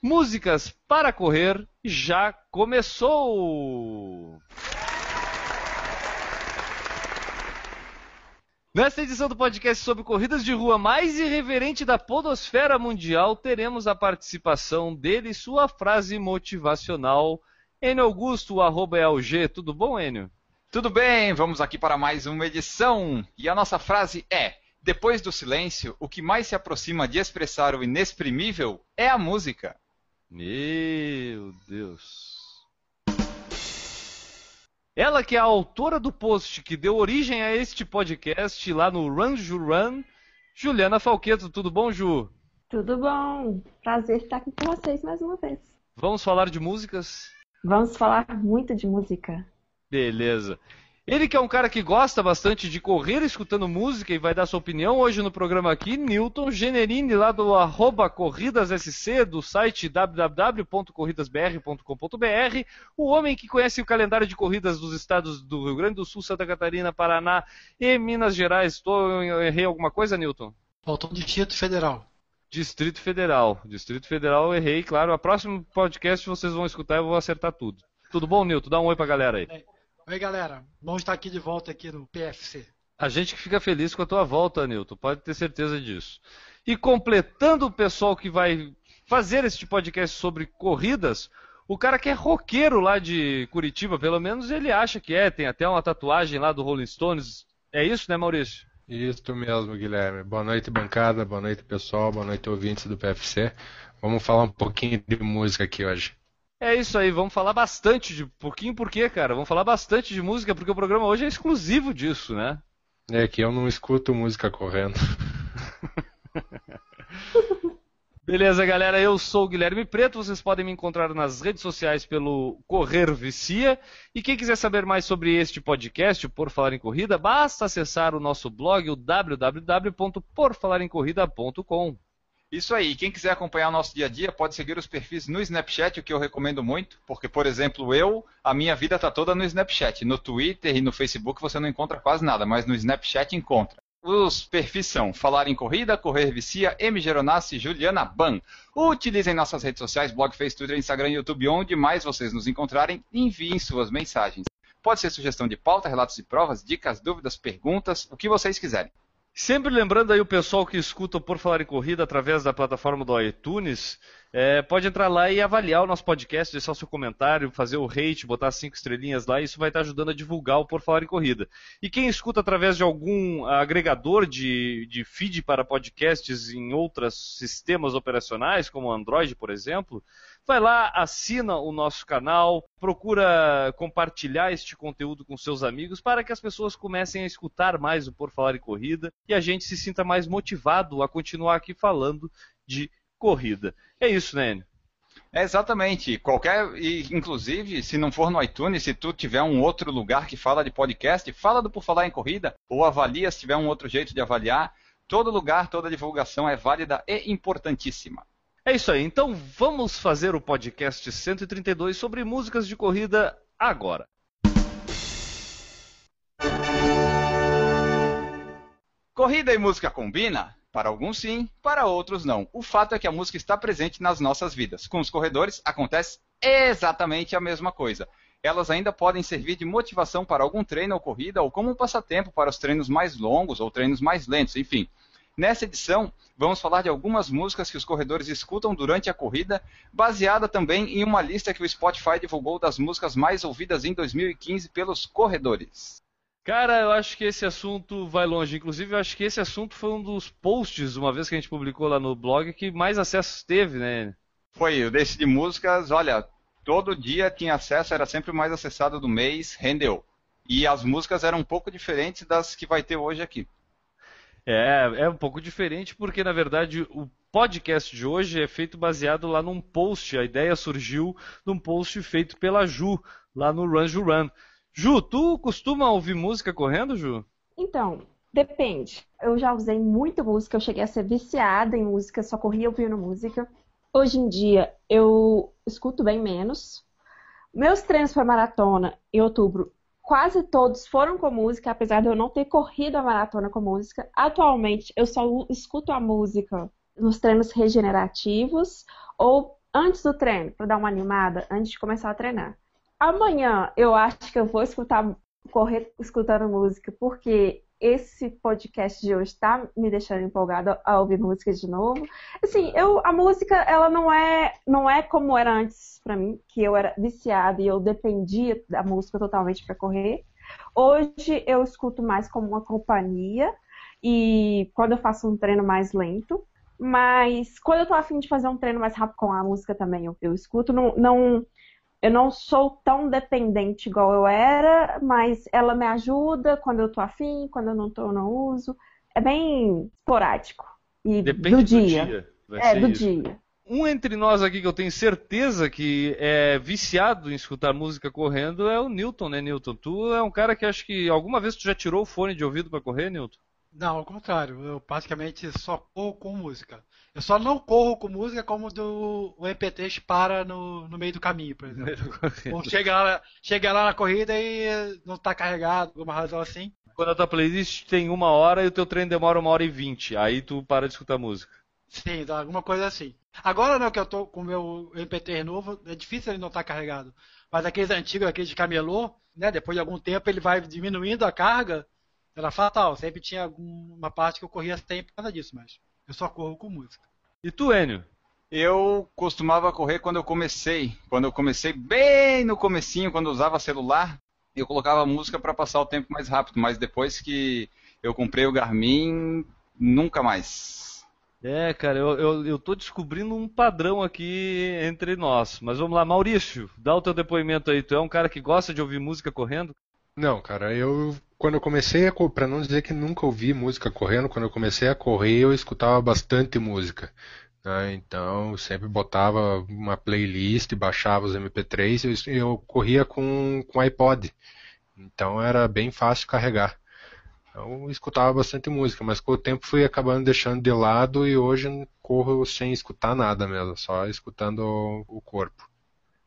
Músicas para correr já começou! Nesta edição do podcast sobre corridas de rua mais irreverente da podosfera mundial, teremos a participação dele e sua frase motivacional. Enio Augusto, arroba ELG. Tudo bom, Enio? Tudo bem, vamos aqui para mais uma edição. E a nossa frase é: Depois do silêncio, o que mais se aproxima de expressar o inexprimível é a música. Meu Deus. Ela que é a autora do post que deu origem a este podcast lá no Run Ju Run, Juliana Falqueto. Tudo bom, Ju? Tudo bom? Prazer estar aqui com vocês mais uma vez. Vamos falar de músicas? Vamos falar muito de música. Beleza. Ele que é um cara que gosta bastante de correr escutando música e vai dar sua opinião hoje no programa aqui, Newton Generini, lá do arroba CorridasSC, do site www.corridasbr.com.br, o homem que conhece o calendário de corridas dos estados do Rio Grande do Sul, Santa Catarina, Paraná e Minas Gerais. Estou, errei alguma coisa, Newton? Faltou um Distrito Federal. Distrito Federal. Distrito Federal, errei, claro. A próximo podcast vocês vão escutar e eu vou acertar tudo. Tudo bom, Newton? Dá um oi pra galera aí. É. Oi, galera. Bom estar aqui de volta aqui no PFC. A gente que fica feliz com a tua volta, Nilton. Pode ter certeza disso. E completando o pessoal que vai fazer este podcast sobre corridas, o cara que é roqueiro lá de Curitiba, pelo menos ele acha que é, tem até uma tatuagem lá do Rolling Stones. É isso, né, Maurício? Isso mesmo, Guilherme. Boa noite, bancada. Boa noite, pessoal. Boa noite, ouvintes do PFC. Vamos falar um pouquinho de música aqui hoje. É isso aí, vamos falar bastante de. Pouquinho por quê, cara? Vamos falar bastante de música, porque o programa hoje é exclusivo disso, né? É que eu não escuto música correndo. Beleza, galera, eu sou o Guilherme Preto, vocês podem me encontrar nas redes sociais pelo Correr Vicia. E quem quiser saber mais sobre este podcast, Por Falar em Corrida, basta acessar o nosso blog, o www.porfalaremcorrida.com. Isso aí, quem quiser acompanhar o nosso dia a dia pode seguir os perfis no Snapchat, o que eu recomendo muito, porque, por exemplo, eu, a minha vida está toda no Snapchat. No Twitter e no Facebook você não encontra quase nada, mas no Snapchat encontra. Os perfis são Falar em Corrida, Correr Vicia, M. Geronassi Juliana Ban. Utilizem nossas redes sociais, blog, Facebook, Twitter, Instagram e YouTube, onde mais vocês nos encontrarem, enviem suas mensagens. Pode ser sugestão de pauta, relatos e provas, dicas, dúvidas, perguntas, o que vocês quiserem. Sempre lembrando aí o pessoal que escuta Por Falar em Corrida através da plataforma do iTunes, é, pode entrar lá e avaliar o nosso podcast, deixar o seu comentário, fazer o rate, botar cinco estrelinhas lá, isso vai estar ajudando a divulgar o Por Falar em Corrida. E quem escuta através de algum agregador de, de feed para podcasts em outros sistemas operacionais, como Android, por exemplo, vai lá, assina o nosso canal, procura compartilhar este conteúdo com seus amigos para que as pessoas comecem a escutar mais o Por Falar em Corrida e a gente se sinta mais motivado a continuar aqui falando de corrida. É isso, né, Enio? É exatamente. Qualquer, e, inclusive, se não for no iTunes, se tu tiver um outro lugar que fala de podcast, fala do Por Falar em Corrida, ou avalia se tiver um outro jeito de avaliar. Todo lugar, toda divulgação é válida e importantíssima. É isso aí. Então vamos fazer o podcast 132 sobre músicas de corrida agora. Corrida e música combina? Para alguns sim, para outros não. O fato é que a música está presente nas nossas vidas. Com os corredores acontece exatamente a mesma coisa. Elas ainda podem servir de motivação para algum treino ou corrida ou como um passatempo para os treinos mais longos ou treinos mais lentos, enfim. Nessa edição, vamos falar de algumas músicas que os corredores escutam durante a corrida, baseada também em uma lista que o Spotify divulgou das músicas mais ouvidas em 2015 pelos corredores. Cara, eu acho que esse assunto vai longe. Inclusive, eu acho que esse assunto foi um dos posts, uma vez que a gente publicou lá no blog, que mais acessos teve, né? Foi, o desse de músicas, olha, todo dia tinha acesso, era sempre o mais acessado do mês, rendeu. E as músicas eram um pouco diferentes das que vai ter hoje aqui. É, é um pouco diferente porque, na verdade, o podcast de hoje é feito baseado lá num post. A ideia surgiu num post feito pela Ju, lá no Run Ju Run. Ju, tu costuma ouvir música correndo, Ju? Então, depende. Eu já usei muita música, eu cheguei a ser viciada em música, só corria ouvindo música. Hoje em dia, eu escuto bem menos. Meus treinos para maratona em outubro, quase todos foram com música, apesar de eu não ter corrido a maratona com música. Atualmente, eu só escuto a música nos treinos regenerativos ou antes do treino, para dar uma animada, antes de começar a treinar. Amanhã eu acho que eu vou escutar, correr escutando música, porque esse podcast de hoje está me deixando empolgada a ouvir música de novo. Assim, eu, a música, ela não é, não é como era antes para mim, que eu era viciada e eu dependia da música totalmente para correr. Hoje eu escuto mais como uma companhia e quando eu faço um treino mais lento. Mas quando eu tô afim de fazer um treino mais rápido com a música também, eu, eu escuto. Não, não, eu não sou tão dependente igual eu era, mas ela me ajuda quando eu tô afim, quando eu não tô, eu não uso. É bem esporádico. E Depende do dia. Do dia. Vai É, ser do isso. dia. Um entre nós aqui que eu tenho certeza que é viciado em escutar música correndo é o Newton, né, Newton? Tu é um cara que acho que alguma vez tu já tirou o fone de ouvido para correr, Newton? Não, ao contrário, eu praticamente só corro com música. Eu só não corro com música como do, o MP3 para no, no meio do caminho, por exemplo. Ou chega lá, chega lá na corrida e não está carregado, por alguma razão assim. Quando a tua playlist tem uma hora e o teu treino demora uma hora e vinte, aí tu para de escutar música. Sim, dá alguma coisa assim. Agora não que eu tô com o meu MP3 novo, é difícil ele não estar carregado. Mas aqueles antigos, aqueles de camelô, né? Depois de algum tempo ele vai diminuindo a carga. Era fatal. Sempre tinha alguma parte que eu corria sem por causa disso, mas eu só corro com música. E tu, Enio? Eu costumava correr quando eu comecei. Quando eu comecei bem no comecinho, quando eu usava celular, eu colocava música para passar o tempo mais rápido. Mas depois que eu comprei o Garmin, nunca mais. É, cara, eu, eu, eu tô descobrindo um padrão aqui entre nós. Mas vamos lá, Maurício, dá o teu depoimento aí. Tu é um cara que gosta de ouvir música correndo? Não, cara, eu quando eu comecei a, pra não dizer que nunca ouvi música correndo, quando eu comecei a correr eu escutava bastante música, né? Então sempre botava uma playlist, baixava os MP3 e eu, eu corria com com iPod, então era bem fácil carregar. Então eu escutava bastante música, mas com o tempo fui acabando deixando de lado e hoje corro sem escutar nada mesmo, só escutando o, o corpo.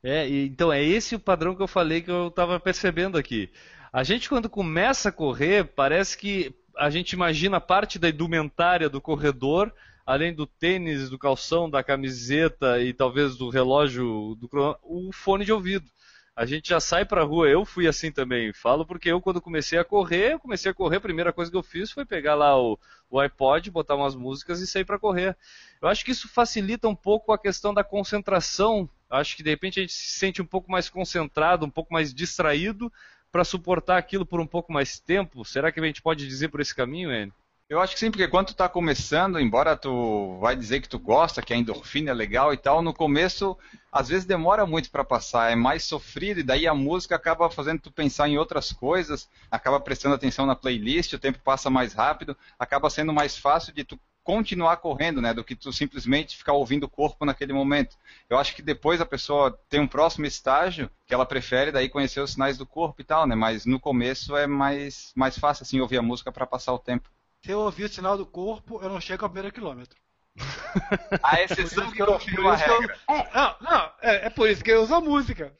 É, então é esse o padrão que eu falei que eu tava percebendo aqui. A gente quando começa a correr, parece que a gente imagina parte da indumentária do corredor, além do tênis, do calção, da camiseta e talvez do relógio, do o fone de ouvido. A gente já sai pra rua, eu fui assim também. Falo porque eu quando comecei a correr, eu comecei a correr, a primeira coisa que eu fiz foi pegar lá o, o iPod, botar umas músicas e sair pra correr. Eu acho que isso facilita um pouco a questão da concentração. Acho que de repente a gente se sente um pouco mais concentrado, um pouco mais distraído para suportar aquilo por um pouco mais tempo. Será que a gente pode dizer por esse caminho, Enio? Eu acho que sim, porque quando tu tá começando, embora tu vai dizer que tu gosta, que a endorfina é legal e tal, no começo às vezes demora muito para passar, é mais sofrido e daí a música acaba fazendo tu pensar em outras coisas, acaba prestando atenção na playlist, o tempo passa mais rápido, acaba sendo mais fácil de tu continuar correndo, né, do que tu simplesmente ficar ouvindo o corpo naquele momento. Eu acho que depois a pessoa tem um próximo estágio que ela prefere daí conhecer os sinais do corpo e tal, né, mas no começo é mais mais fácil assim ouvir a música para passar o tempo. Se eu ouvir o sinal do corpo, eu não chego ao primeiro quilômetro. A exceção que confirma a que eu- regra. Não, não, é, é por isso que eu uso a música.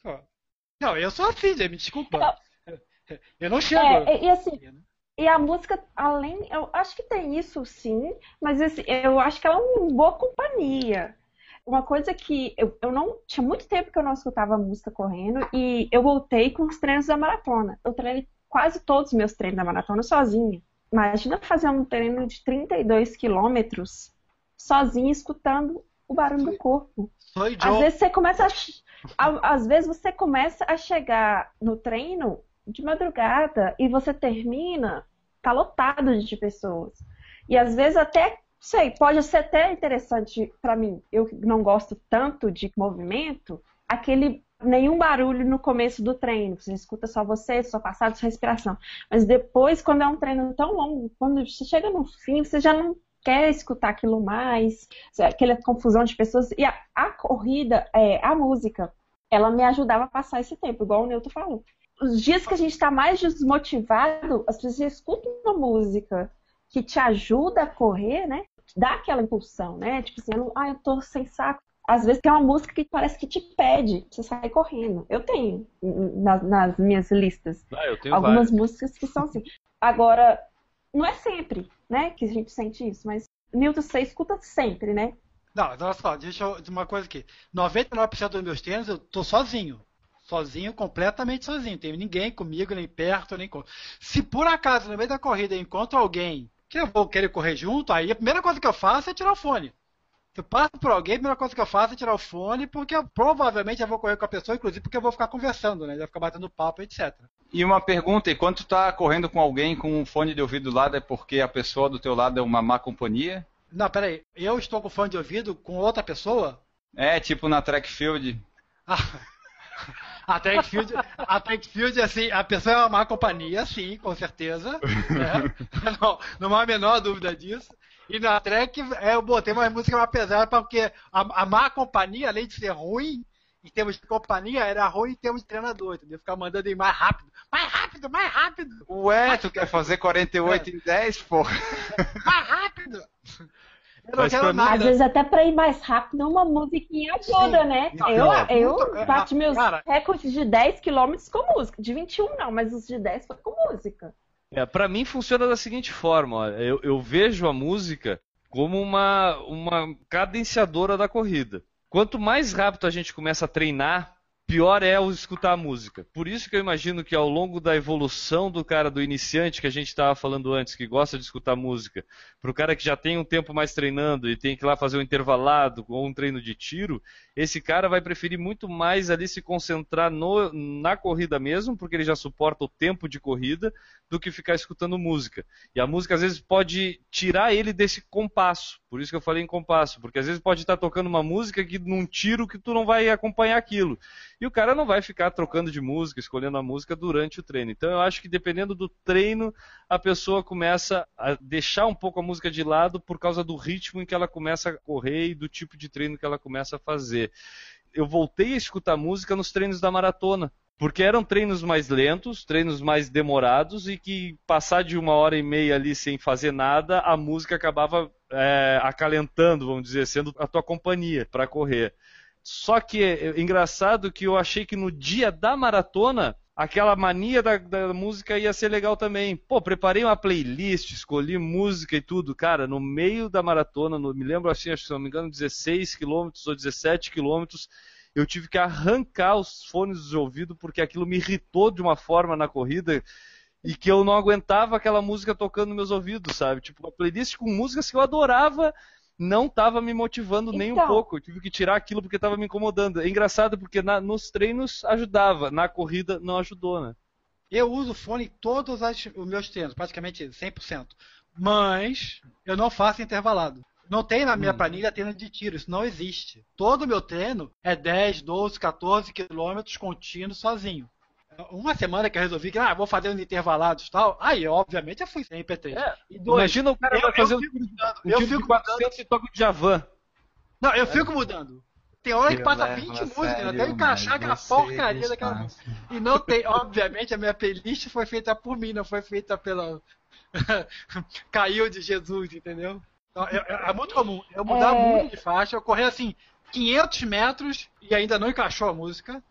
Não, eu sou assim, gente, me desculpa. Eu não chego. É, e assim, e a música, além, eu acho que tem isso sim, mas assim, eu acho que ela é uma boa companhia. Uma coisa que eu, eu não. Tinha muito tempo que eu não escutava música correndo e eu voltei com os treinos da maratona. Eu treinei quase todos os meus treinos da maratona sozinha. Imagina fazer um treino de 32 quilômetros sozinha, escutando o barulho do corpo. Às vezes você começa a- às vezes você começa a chegar no treino de madrugada e você termina tá lotado de pessoas. E às vezes até, sei, pode ser até interessante pra mim. Eu não gosto tanto de movimento, aquele nenhum barulho no começo do treino, você escuta só você, sua passada, sua respiração. Mas depois, quando é um treino tão longo, quando você chega no fim, você já não quer escutar aquilo mais, aquela confusão de pessoas. E a, a corrida, é, a música, ela me ajudava a passar esse tempo, igual o Newton falou. Os dias que a gente está mais desmotivado, as pessoas escutam uma música que te ajuda a correr, né? Dá aquela impulsão, né? Tipo assim, eu não, ah, eu tô sem saco. Às vezes tem uma música que parece que te pede, você sai correndo. Eu tenho nas, nas minhas listas Ah, eu tenho algumas várias. músicas que são assim. Agora, não é sempre, né, que a gente sente isso, mas Newton, você escuta sempre, né? Não, olha só, deixa eu dizer uma coisa aqui. 99% dos meus treinos eu tô sozinho. Sozinho, completamente sozinho. Não tem ninguém comigo, nem perto, nem com. Se por acaso no meio da corrida eu encontro alguém que eu vou querer correr junto, aí a primeira coisa que eu faço é tirar o fone. Se eu passo por alguém, a primeira coisa que eu faço é tirar o fone, porque eu, provavelmente eu vou correr com a pessoa, inclusive porque eu vou ficar conversando, né? Vai ficar batendo papo, etc. E uma pergunta, e quando tu tá correndo com alguém com um fone de ouvido do lado, é porque a pessoa do teu lado é uma má companhia? Não, peraí. Eu estou com fone de ouvido com outra pessoa? É, tipo na track field. A Trackfield, a Trackfield, assim, a pessoa é uma má companhia, sim, com certeza. né? Não, não há a menor dúvida disso. E na Trek, é, eu botei uma música mais pesada, porque a, a má companhia, além de ser ruim, em termos de companhia, era ruim em termos de treinador, entendeu? Ficar mandando ir mais rápido, mais rápido, mais rápido, Ué, tu quer fazer 48 em 10, pô? mais rápido. Mas pra mim. Às vezes até pra ir mais rápido, uma musiquinha ajuda, Sim. né? Não, eu, não, eu muito- é, bati meus cara. recordes de 10 km com música. De 21 não, mas os de 10 foi com música. É, para mim funciona da seguinte forma, ó, eu, eu vejo a música como uma, uma cadenciadora da corrida. Quanto mais rápido a gente começa a treinar, pior é o escutar a música. Por isso que eu imagino que ao longo da evolução do cara do iniciante que a gente estava falando antes, que gosta de escutar música, para o cara que já tem um tempo mais treinando e tem que ir lá fazer um intervalado ou um treino de tiro, esse cara vai preferir muito mais ali se concentrar no- na corrida mesmo, porque ele já suporta o tempo de corrida, do que ficar escutando música. E a música às vezes pode tirar ele desse compasso. Por isso que eu falei em compasso, porque às vezes pode estar tocando uma música que num tiro que tu não vai acompanhar aquilo. E o cara não vai ficar trocando de música, escolhendo a música durante o treino. Então eu acho que dependendo do treino, a pessoa começa a deixar um pouco a música de lado por causa do ritmo em que ela começa a correr e do tipo de treino que ela começa a fazer. Eu voltei a escutar música nos treinos da maratona. Porque eram treinos mais lentos, treinos mais demorados e que passar de uma hora e meia ali sem fazer nada, a música acabava é, acalentando, vamos dizer, sendo a tua companhia para correr. Só que é engraçado que eu achei que no dia da maratona aquela mania da, da música ia ser legal também. Pô, preparei uma playlist, escolhi música e tudo, cara, no meio da maratona, no- me lembro assim, acho que se não me engano, 16 quilômetros ou 17 quilômetros, eu tive que arrancar os fones de ouvido porque aquilo me irritou de uma forma na corrida e que eu não aguentava aquela música tocando nos meus ouvidos, sabe? Tipo, uma playlist com músicas que eu adorava não estava me motivando nem um Então. pouco. Eu tive que tirar aquilo porque estava me incomodando. É engraçado porque na- nos treinos ajudava, na corrida não ajudou, né? Eu uso fone em todos as- os meus treinos, praticamente 100%. Mas eu não faço intervalado. Não tem na minha planilha treino de tiro, isso não existe. Todo o meu treino é 10, 12, 14 quilômetros contínuos sozinho. Uma semana que eu resolvi que ah, vou fazer uns intervalados e tal, aí obviamente eu fui sem IP3. É, Imagina o cara eu- vai eu fazer um fico tiro, mudando, um eu de fico 400 e toca o Djavan. Não, eu fico mudando. Tem hora que Eu passa levo 20 a músicas, sério, até encaixar aquela porcaria daquela música. E não tem, obviamente, a minha playlist foi feita por mim, não foi feita pela. Caiu de Jesus, entendeu? Então, é, é- é muito comum eu mudar É. muito de faixa, eu correr assim 500 metros e ainda não encaixou a música.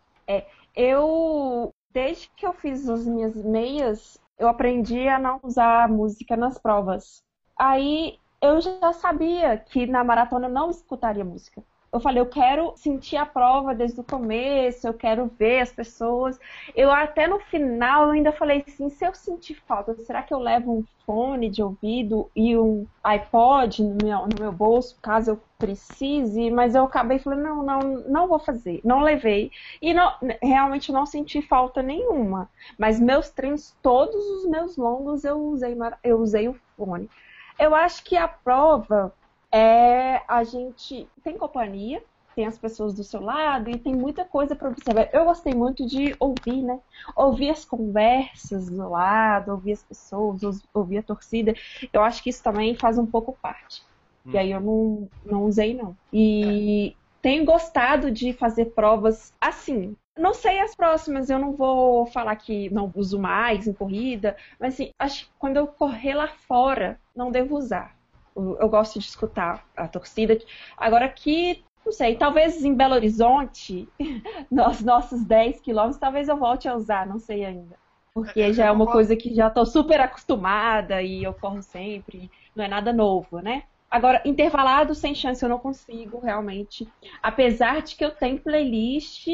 Eu, desde que eu fiz as minhas meias, eu aprendi a não usar música nas provas. Aí eu já sabia que na maratona eu não escutaria música. Eu falei, eu quero sentir a prova desde o começo, eu quero ver as pessoas. Eu até no final eu ainda falei assim, se eu sentir falta, será que eu levo um fone de ouvido e um iPod no meu, no meu bolso, caso eu precise? Mas eu acabei falando, não, não, não vou fazer. Não levei. E não, realmente não senti falta nenhuma. Mas meus treinos, todos os meus longos, eu usei, eu usei o fone. Eu acho que a prova é a gente tem companhia, tem as pessoas do seu lado e tem muita coisa para observar. Eu gostei muito de ouvir, né? Ouvir as conversas do lado, ouvir as pessoas, ouvir a torcida. Eu acho que isso também faz um pouco parte. Hum. E aí eu não, não usei, não. E tenho gostado de fazer provas assim. Não sei as próximas, eu não vou falar que não uso mais em corrida, mas assim, acho que quando eu correr lá fora, não devo usar. Eu, gosto de escutar a torcida. Agora aqui, não sei, talvez em Belo Horizonte, nos nossos 10 quilômetros, talvez eu volte a usar, não sei ainda. Porque já é uma coisa que já estou super acostumada e eu corro sempre, não é nada novo, né? Agora, intervalado sem chance eu não consigo realmente. Apesar de que eu tenho playlist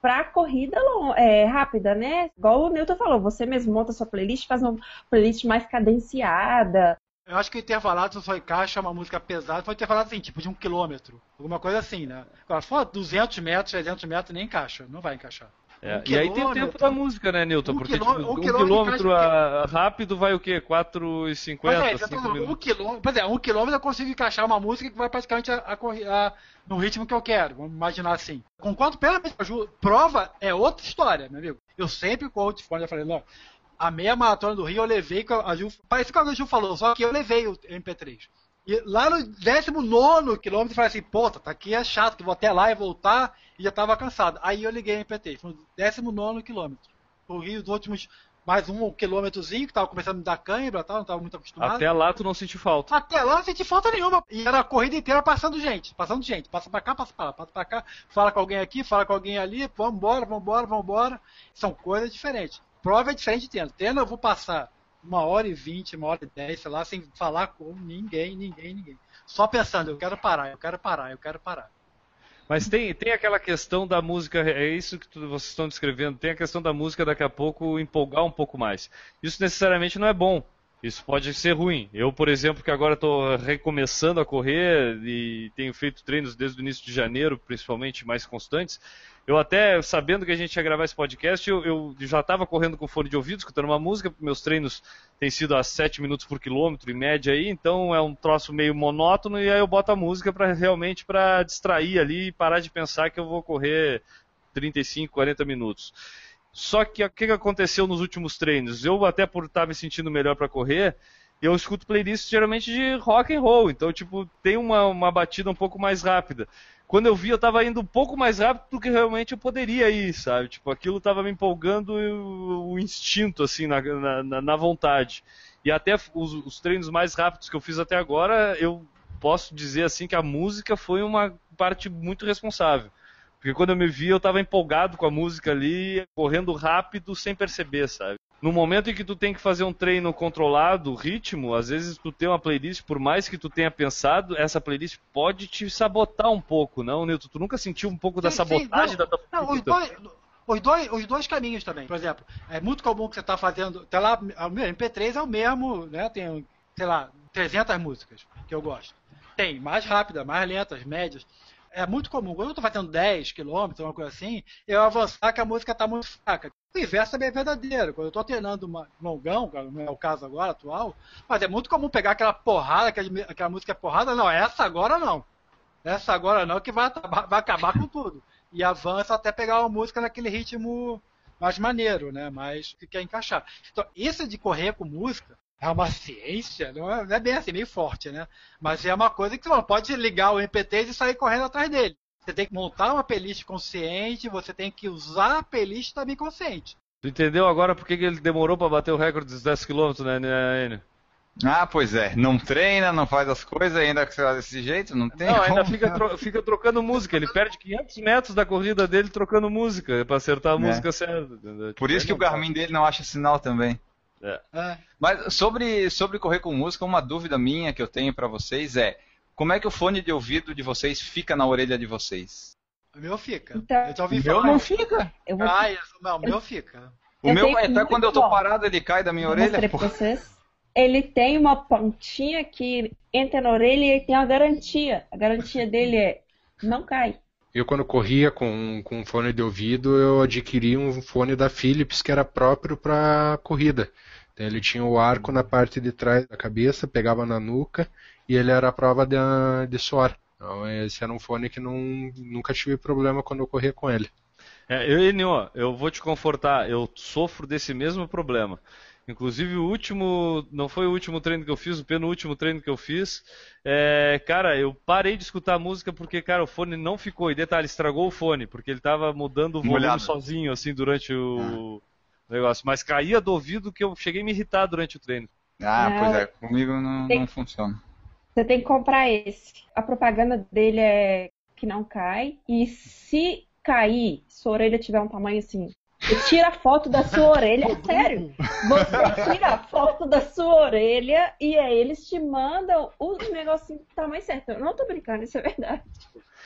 para corrida é, rápida, né? Igual o Newton falou, você mesmo monta sua playlist, faz uma playlist mais cadenciada. Eu acho que intervalado só encaixa uma música pesada, foi intervalado assim, tipo de um quilômetro. Alguma coisa assim, né? Agora, se for 200 metros, 300 metros, nem encaixa, não vai encaixar. É, um e aí tem o tempo da música, né, Newton? Um Porque tipo, um, um quilômetro, a, rápido vai o quê? 4,50? É, um quilômetro, pois é, um quilômetro eu consigo encaixar uma música que vai praticamente a, a, a, no ritmo que eu quero, vamos imaginar assim. Com quanto pela prova é outra história, meu amigo. Eu sempre de fone, já falei, não, a meia maratona do Rio eu levei, a Ju, parece que a Ju falou, só que eu levei o MP3. E lá no 19 quilômetro, eu falei assim: pô, tá aqui é chato, que vou até lá e voltar, e já tava cansado. Aí eu liguei o MPT, foi no 19 quilômetro. O Rio, dos últimos mais um quilômetrozinho, que tava começando a me dar cãibra, não tava muito acostumado. Até lá tu não sentiu falta? Até lá não senti falta nenhuma. E era a corrida inteira passando gente, passando gente. Passa pra cá, passa pra lá, passa pra cá, fala com alguém aqui, fala com alguém ali, vambora, vambora, vambora. São coisas diferentes. Prova é diferente de treino. Treino eu vou passar uma hora e vinte, uma hora e dez, sei lá, sem falar com ninguém, ninguém, ninguém. Só pensando, eu quero parar, eu quero parar, eu quero parar. Mas tem, tem aquela questão da música, é isso que tu, vocês estão descrevendo, tem a questão da música daqui a pouco empolgar um pouco mais. Isso necessariamente não é bom. Isso pode ser ruim. Eu, por exemplo, que agora estou recomeçando a correr e tenho feito treinos desde o início de janeiro, principalmente mais constantes, eu até, sabendo que a gente ia gravar esse podcast, eu, eu já estava correndo com fone de ouvido, escutando uma música, meus treinos têm sido a 7 minutos por quilômetro, em média aí, então é um troço meio monótono, e aí eu boto a música para realmente para distrair ali e parar de pensar que eu vou correr 35, 40 minutos. Só que o que aconteceu nos últimos treinos? Eu até por estar me sentindo melhor para correr, eu escuto playlists geralmente de rock and roll, então tipo tem uma, uma batida um pouco mais rápida quando eu vi, eu tava indo um pouco mais rápido do que realmente eu poderia ir, sabe? Tipo, aquilo tava me empolgando o, o instinto, assim, na, na, na, vontade. E até os, os, treinos mais rápidos que eu fiz até agora, eu posso dizer, assim, que a música foi uma parte muito responsável. Porque quando eu me vi, eu tava empolgado com a música ali, correndo rápido sem perceber, sabe? no momento em que tu tem que fazer um treino controlado, ritmo, às vezes tu tem uma playlist, por mais que tu tenha pensado, essa playlist pode te sabotar um pouco, não, Nilton? Tu nunca sentiu um pouco sim, da sabotagem sim, da tua não, os dois, os dois, os dois caminhos também. Por exemplo, é muito comum que você está fazendo, até lá, o meu MP3 é o mesmo, né? Tem, sei lá, 300 músicas que eu gosto. Tem mais rápidas, mais lentas, médias é muito comum. Quando eu estou fazendo 10 km, uma coisa assim, eu avançar que a música está muito fraca. O inverso também é verdadeiro. Quando eu estou treinando uma longão, não é o caso agora, atual, mas é muito comum pegar aquela porrada, aquela, aquela música porrada, não, essa agora não. Essa agora não, que vai, vai acabar com tudo. E avança até pegar uma música naquele ritmo mais maneiro, né? Mais que quer encaixar. Então, isso de correr com música é uma ciência, não é, não é, bem assim, meio forte, né? Mas é uma coisa que você não pode ligar o MP3 e sair correndo atrás dele. Você tem que montar uma playlist consciente, você tem que usar a playlist também consciente. Tu entendeu agora por que ele demorou para bater o recorde dos 10 km, né, Enio? Ah, pois é. Não treina, não faz as coisas ainda desse jeito, não tem Não, ainda fica, tro fica, trocando música. Ele perde 500 metros da corrida dele trocando música, para acertar a é. música certa. Por isso que o Garmin dele não acha sinal também. É. É. Mas sobre, sobre correr com música, uma dúvida minha que eu tenho para vocês é como é que o fone de ouvido de vocês fica na orelha de vocês? O meu fica. Então, eu já ouvi o meu não fica. Eu vou... Ah, isso, não, o meu fica. O eu meu, até quando eu tô bom. parado, ele cai da minha orelha. Pra vocês. Ele tem uma pontinha que entra na orelha e ele tem uma garantia. A garantia dele é não cai. Eu, quando corria com, com fone de ouvido, eu adquiri um fone da Philips que era próprio para corrida. Então, ele tinha o arco na parte de trás da cabeça, pegava na nuca e ele era a prova de, de suor. Então esse era um fone que não, nunca tive problema quando eu corria com ele. É, eu, Enio, eu vou te confortar, eu sofro desse mesmo problema. Inclusive o último, não foi o último treino que eu fiz, o penúltimo treino que eu fiz, é, cara, eu parei de escutar música porque, cara, o fone não ficou. E detalhe, estragou o fone, porque ele tava mudando o volume Molhado. sozinho, assim, durante o negócio. Mas caía do ouvido que eu cheguei a me irritar durante o treino. Ah, Não. pois é, comigo não, Tem- não funciona. Você tem que comprar esse. A propaganda dele é que não cai. E se cair, sua orelha tiver um tamanho assim, você tira a foto da sua orelha. É sério. Você tira a foto da sua orelha e aí eles te mandam o negocinho do tamanho certo. Eu não tô brincando, isso é verdade.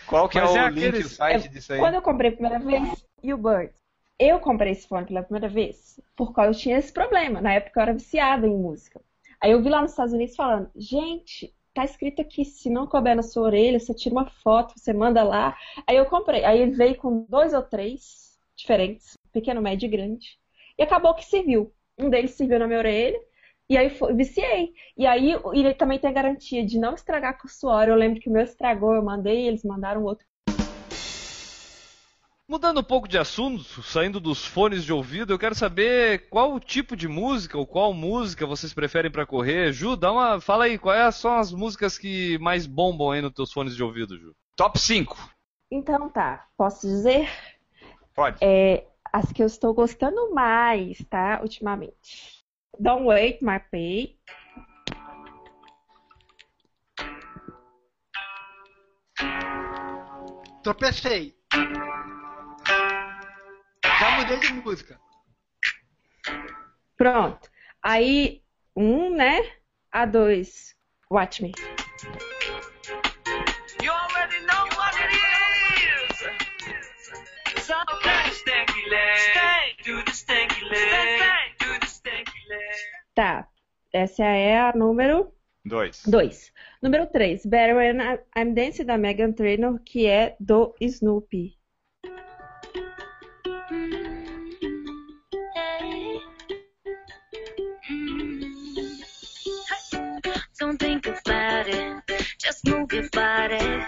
Qual que é Mas o é link, aqueles- o site disso aí? Quando eu comprei a primeira vez, e o Bird. Eu comprei esse fone pela primeira vez porque eu tinha esse problema. Na época eu era viciada em música. Aí eu vi lá nos Estados Unidos falando, gente, tá escrito aqui, se não couber na sua orelha, você tira uma foto, você manda lá. Aí eu comprei. Aí ele veio com dois ou três diferentes, pequeno, médio e grande. E acabou que serviu. Um deles serviu na minha orelha. E aí foi, viciei. E aí ele também tem a garantia de não estragar com suor. Eu lembro que o meu estragou, eu mandei, eles mandaram outro. Mudando um pouco de assunto, saindo dos fones de ouvido, eu quero saber qual o tipo de música ou qual música vocês preferem pra correr. Ju, dá uma, fala aí, quais são as músicas que mais bombam aí nos teus fones de ouvido, Ju? Top 5. Então tá, posso dizer Pode. é, as que eu estou gostando mais, tá? Ultimamente. Don't Wait, My Pay. Tropecei. Já mudei de música. Pronto. Aí, um, né? A dois, Watch Me. You already know what it is. So stanky leg. Stank. Do the stanky leg. Do the stanky leg. Tá. Essa é a número 2. dois. Número três, Better When I'm Dancing da Megan Trainor, que é do Snoopy. It, just move your body.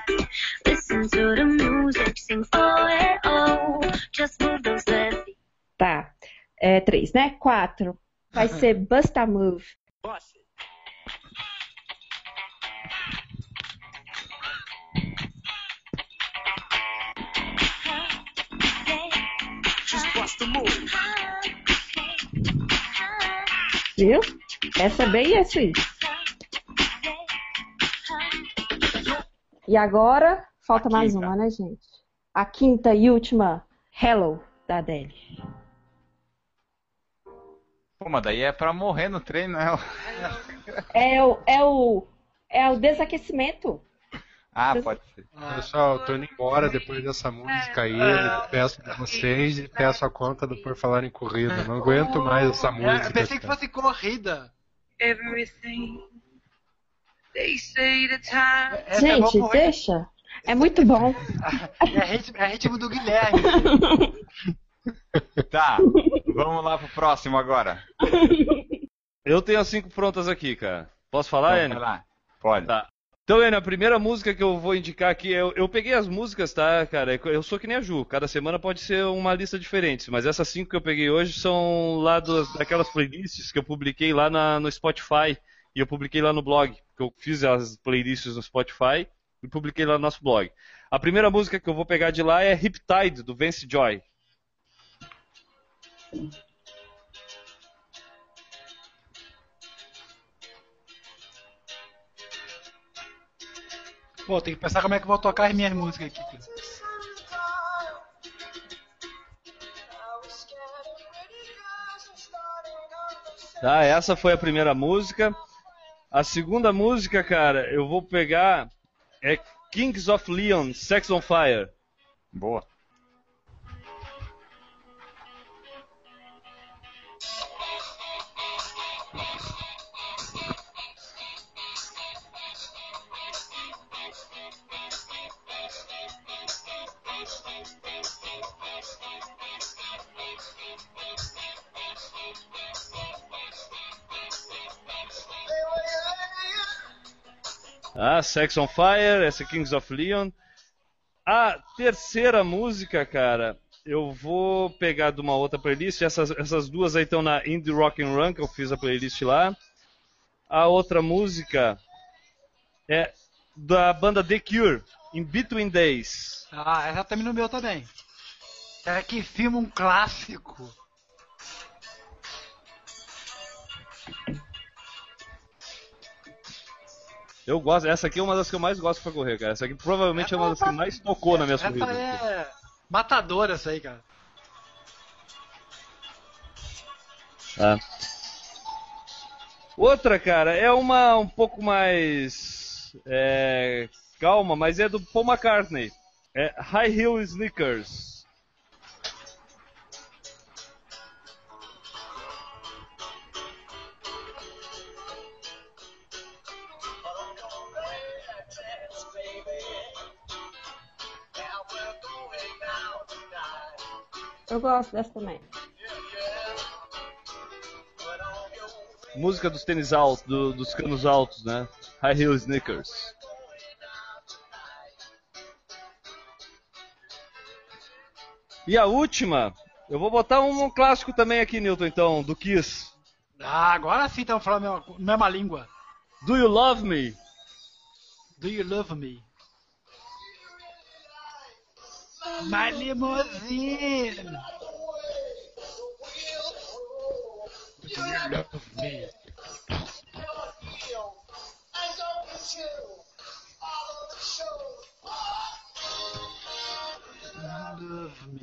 Listen to the music, sing oh and oh. Just move those legs. Tá. É três, né? Quatro. Vai ser Bust a Move. Bust. Viu? Essa é bem essa aí. E agora, falta mais uma, né, gente? A quinta e última, Hello, da Adele. Pô, mas daí é pra morrer no treino, né? É o, é o, é o desaquecimento. Ah, pode ser. Pessoal, eu tô indo embora depois dessa música aí. Eu peço pra vocês e peço a conta do Por Falar em Corrida. Não aguento mais essa É, música. eu pensei que fosse corrida. Everything. They say the time. Essa é boa gente, por- deixa. É muito bom. É ritmo, é ritmo do Guilherme. Tá, vamos lá pro próximo agora. Eu tenho as cinco prontas aqui, cara. Posso falar, Então, Enio? Pode. Tá. Então, Enio, a primeira música que eu vou indicar aqui, eu, eu peguei as músicas, tá, cara? Eu sou que nem a Ju, cada semana pode ser uma lista diferente, mas essas cinco que eu peguei hoje são lá dos, daquelas playlists que eu publiquei lá na- no Spotify e eu publiquei lá no blog, que eu fiz as playlists no Spotify e publiquei lá no nosso blog. A primeira música que eu vou pegar de lá é Riptide, do Vance Joy. Pô, tem que pensar como é que eu vou tocar as minhas músicas aqui. cara. Tá, essa foi a primeira música. A segunda música, cara, eu vou pegar é Kings of Leon, Sex on Fire. Boa. Ah, Sex on Fire, essa é Kings of Leon. A terceira música, cara, eu vou pegar de uma outra playlist. Essas, essas duas aí estão na Indie Rock and Run, que eu fiz a playlist lá. A outra música é da banda The Cure, In Between Days. Ah, essa tá no meu também. É que filme um clássico. Eu gosto, essa aqui é uma das que eu mais gosto pra correr, cara. Essa aqui provavelmente é uma das que mais tocou na minha Essa corrida. é matadora essa aí, cara. Ah. Outra, cara, é uma um pouco mais é, calma, mas é do Paul McCartney. É High Heel Sneakers. Gosto dessa também. Música dos tênis altos, do- dos canos altos, né? High Heel Sneakers. E a última, eu vou botar um clássico também aqui, Newton, então, do Kiss. Ah, agora sim estamos falando a mesma, mesma língua. Do You Love Me? Do you love me? My limousine.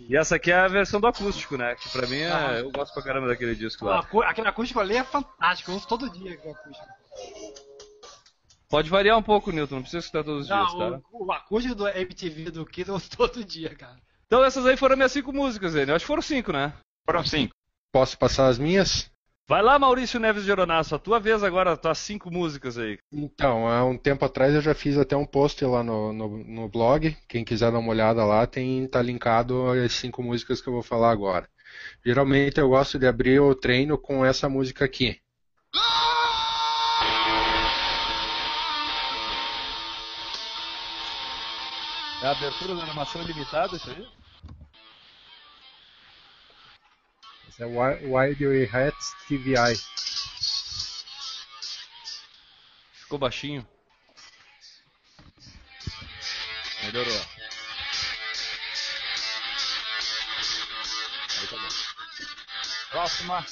E essa aqui é a versão do acústico, né? Que pra mim Ah. é, eu gosto pra caramba daquele disco lá. Aquele acústico ali é fantástico, eu uso todo dia aquele acústico. Pode variar um pouco, Newton, não precisa escutar todos os dias, Não, tá? o, o acústico do MTV do Kiss eu uso todo dia, cara. Então essas aí foram minhas cinco músicas, Enio. Acho que foram cinco, né? Foram cinco. Posso passar as minhas? Vai lá, Maurício Neves de Oronaço, a tua vez agora, tuas cinco músicas aí. Então, há um tempo atrás eu já fiz até um post lá no, no, no blog. Quem quiser dar uma olhada lá, tem tá linkado as cinco músicas que eu vou falar agora. Geralmente eu gosto de abrir o treino com essa música aqui. É a abertura da animação ilimitada, isso aí? É Wi- Wild Hats TVI. Ficou baixinho. Melhorou. Aí tá bom. Próxima.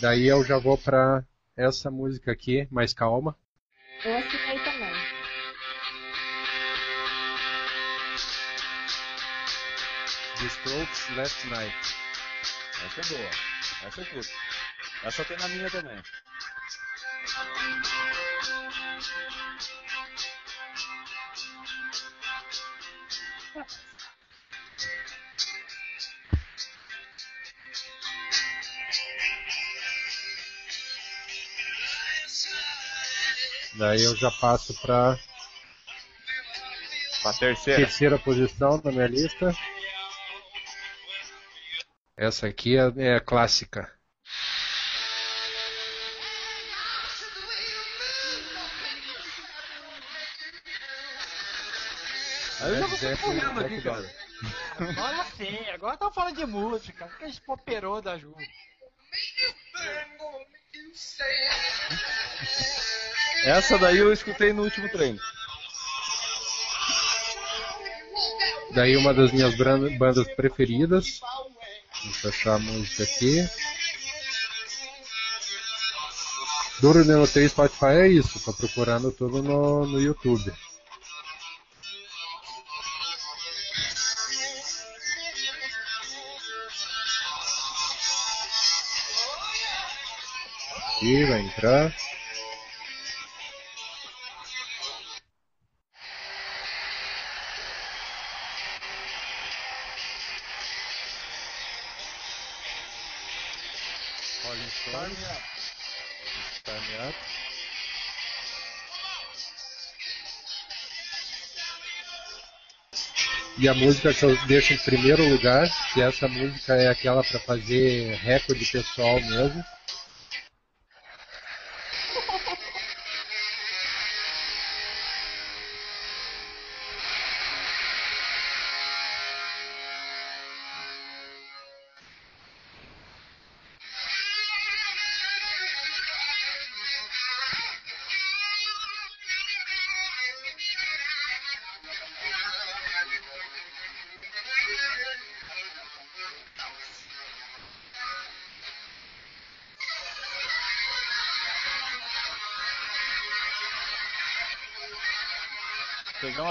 Daí eu já vou pra essa música aqui, mais calma. Eu assinei também. The Strokes Last Night. Essa é boa. Essa eu curto. Essa tem na minha também. Daí eu já passo pra A terceira. terceira posição na minha lista. Essa aqui é, é a clássica. Aí eu já vou sair Zeppelin, correndo aqui, cara. Agora sim, agora estamos falando de música. Que esse poperô da Ju. Essa daí eu escutei no último treino. Daí uma das minhas bandas preferidas. Eu achar a música aqui. Duro Neo 3 Spotify é isso, tô procurando tudo no, no YouTube. Aqui vai entrar. E a música que eu deixo em primeiro lugar, que essa música é aquela para fazer recorde pessoal mesmo.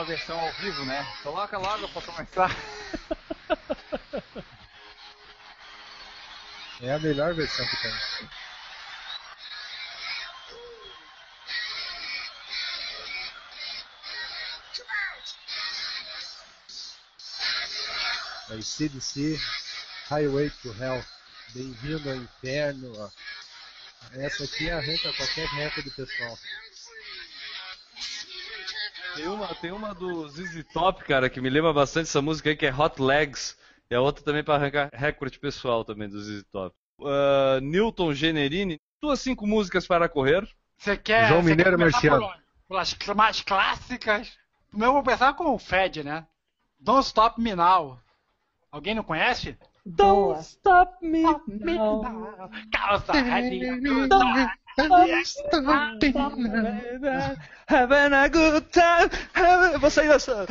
Uma versão ao vivo, né? Coloca logo pra começar. É a melhor versão que tem. Aí, CDC, Highway to Hell, Bem-vindo ao Inferno. Essa aqui arranca qualquer recorde pessoal. Tem uma, tem uma do ZZ Top, cara, que me lembra bastante essa música aí, que é Hot Legs. E a outra também para arrancar recorde pessoal também do ZZ Top. Uh, Newton Generini, duas cinco músicas para correr. Você quer. João Mineiro Marciano. Pelas mais clássicas. Primeiro eu vou começar com o Fred, né? Don't Stop Me Now. Alguém não conhece? Boa. Stop me. Me now. Calça Having a good time. having- Vou sair dessa.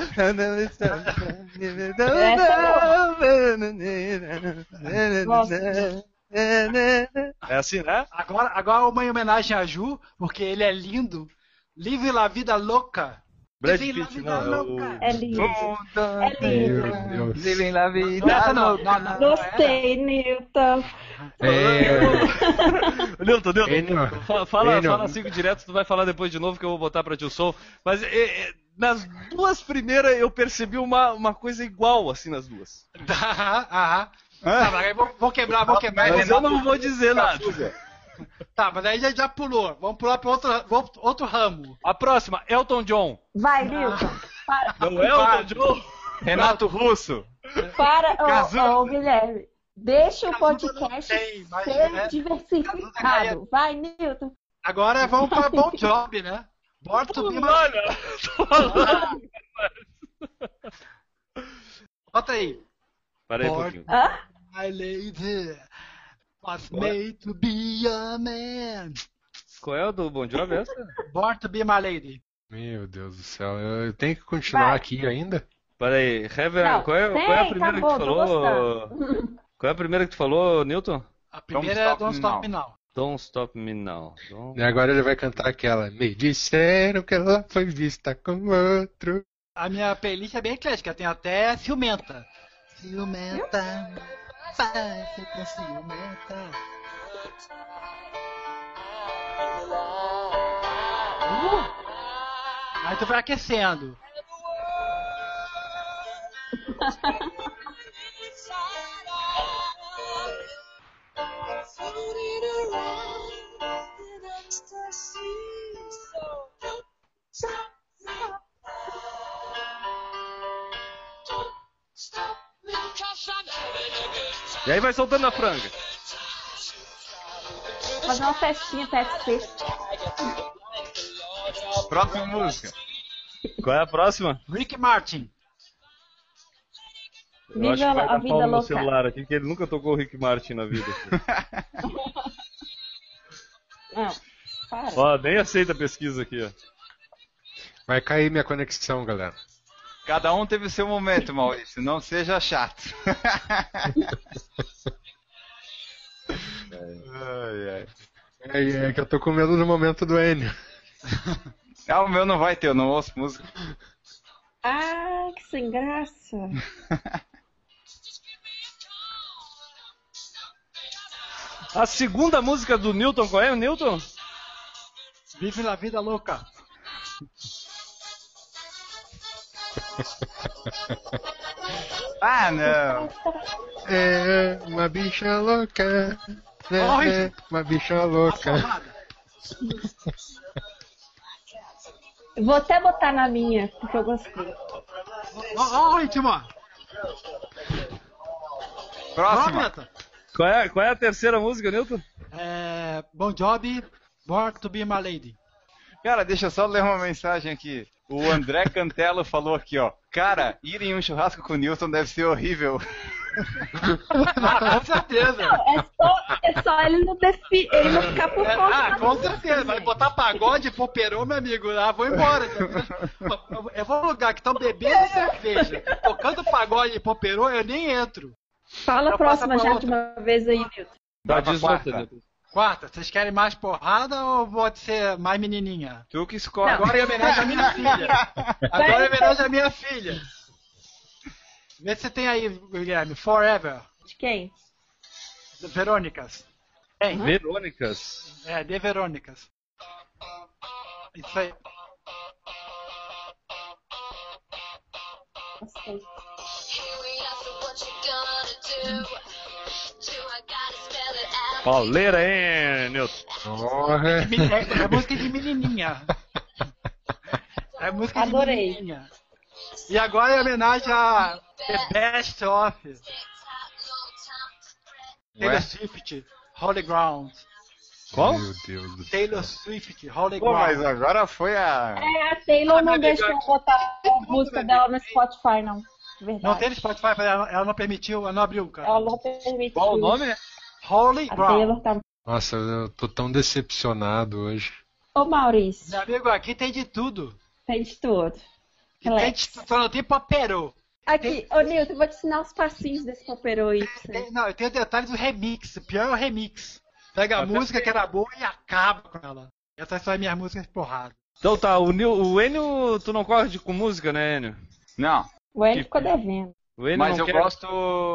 É assim, né? Agora, agora uma homenagem a Ju, porque ele é lindo. Live la vida louca. Brad Pitt, vida não. é o- louca. É lindo. É Meu lindo. Deus. Vivem la vida. Não, não, não, não, não, Gostei, Newton. É, Nilton, Nilton, Enio, fa- fala, fala cinco direto, tu vai falar depois de novo que eu vou botar pra ti o som. Mas é, é, nas duas primeiras eu percebi uma, uma coisa igual, assim, nas duas. Aham, aham. Tá, aí vou, vou quebrar, vou quebrar. Mas eu não vou dizer nada. Tá, mas aí já, já pulou. Vamos pular para outro, outro, ramo. A próxima, Elton John. Vai, Newton. Para, Não é Elton John? Renato Russo. para ô, ô, Guilherme. Deixa o podcast tem, mas, ser né? diversificado. Vai, Newton. Agora vamos para Bom Job, né? Born to be my... Olha, tô falando. Bota aí. Pera aí um pouquinho. Hã? My lady was made to be a man. Qual é o do Bon Jovi essa? Born to be my lady. Meu Deus do céu, eu tenho que continuar Vai. aqui ainda? Pera aí, Heaven, qual, é, qual é a primeira acabou, que tu falou? Qual é a primeira que tu falou, Newton? A primeira Don't é Stop Don't Stop. Me Now. Don't Stop Me Now. Don't- E agora ele vai cantar aquela. Me disseram que ela foi vista com outro. A minha playlist é bem eclética, tem até ciumenta. Ciumenta. Vai ficar ciumenta. Uh! Aí tu vai E aí vai soltando a franga. Fazer uma festinha PSP. Próxima música. Qual é a próxima? Rick Martin. Eu Viva acho que vai a dar vida pau no louca. celular aqui, que ele nunca tocou o Rick Martin na vida. Não, para. ó, nem aceita a pesquisa aqui, ó. Vai cair minha conexão, galera. Cada um teve o seu momento, Maurício. Não seja chato. ai, ai. É, é que eu tô com medo do momento do Enio. Ah, o meu não vai ter, eu não ouço música. Ah, que sem graça. A segunda música do Newton, qual é o Newton? Vive la vida louca. Ah, não. É uma bicha louca. É, é uma bicha louca. Vou até botar na minha, porque eu gostei. Ó, o ritmo. Próxima. Qual é, qual é a terceira música, Newton? É, Bon Job, Born to be my lady. Cara, deixa eu só ler uma mensagem aqui. O André Cantelo falou aqui, ó. Cara, ir em um churrasco com o Newton deve ser horrível. Ah, com certeza. É só, é só ele não, defi, ele não ficar por É, conta. ah, com certeza. Vai botar pagode, poperou, meu amigo. Ah, vou embora. Eu- Eu vou lugar que estão bebendo cerveja, tocando pagode e poperou, eu nem entro. Fala a Eu próxima já de uma vez aí, Nilton. Diz outra, quarta. Vocês querem mais porrada ou pode ser mais menininha? Tu que escolhe. Agora é homenagem à minha filha. Agora é homenagem à minha filha. Vê se tem aí, Guilherme, Forever, De quem? Verônicas. Tem? Verônicas. É, de Verônicas. Isso aí. Gostei. Pauleira, hein, Nilton? Porra. É, é música de menininha. É música Adorei. de menininha. E agora é homenagem a The Best Of Taylor? Swift, Holy Ground. Qual? Meu Deus do Taylor céu. Swift, Holy Pô, mas Ground. agora foi a. É, a Taylor não deixou botar a música dela no Spotify, não. Verdade. Não tem Spotify, ela, ela não permitiu, ela não abriu, cara. Ela não permitiu. Qual o nome? Holy A Ground. Taylor tá. Nossa, eu tô tão decepcionado hoje. Ô, Maurício, Meu amigo, aqui tem de tudo. tem de tudo. Tem de tudo, só não tem popero. Aqui, ô Nilton, eu vou te ensinar os passinhos desse paperô aí pra você. Tem, não, eu tenho detalhes do remix. O pior é o remix. Pega a Até música que era boa e acaba com ela. Essas são as minhas músicas porrada. Então tá, o, Nil, o Enio, tu não corre de- com música, né, Enio? Não, O Enio ficou devendo. Mas eu quer... gosto.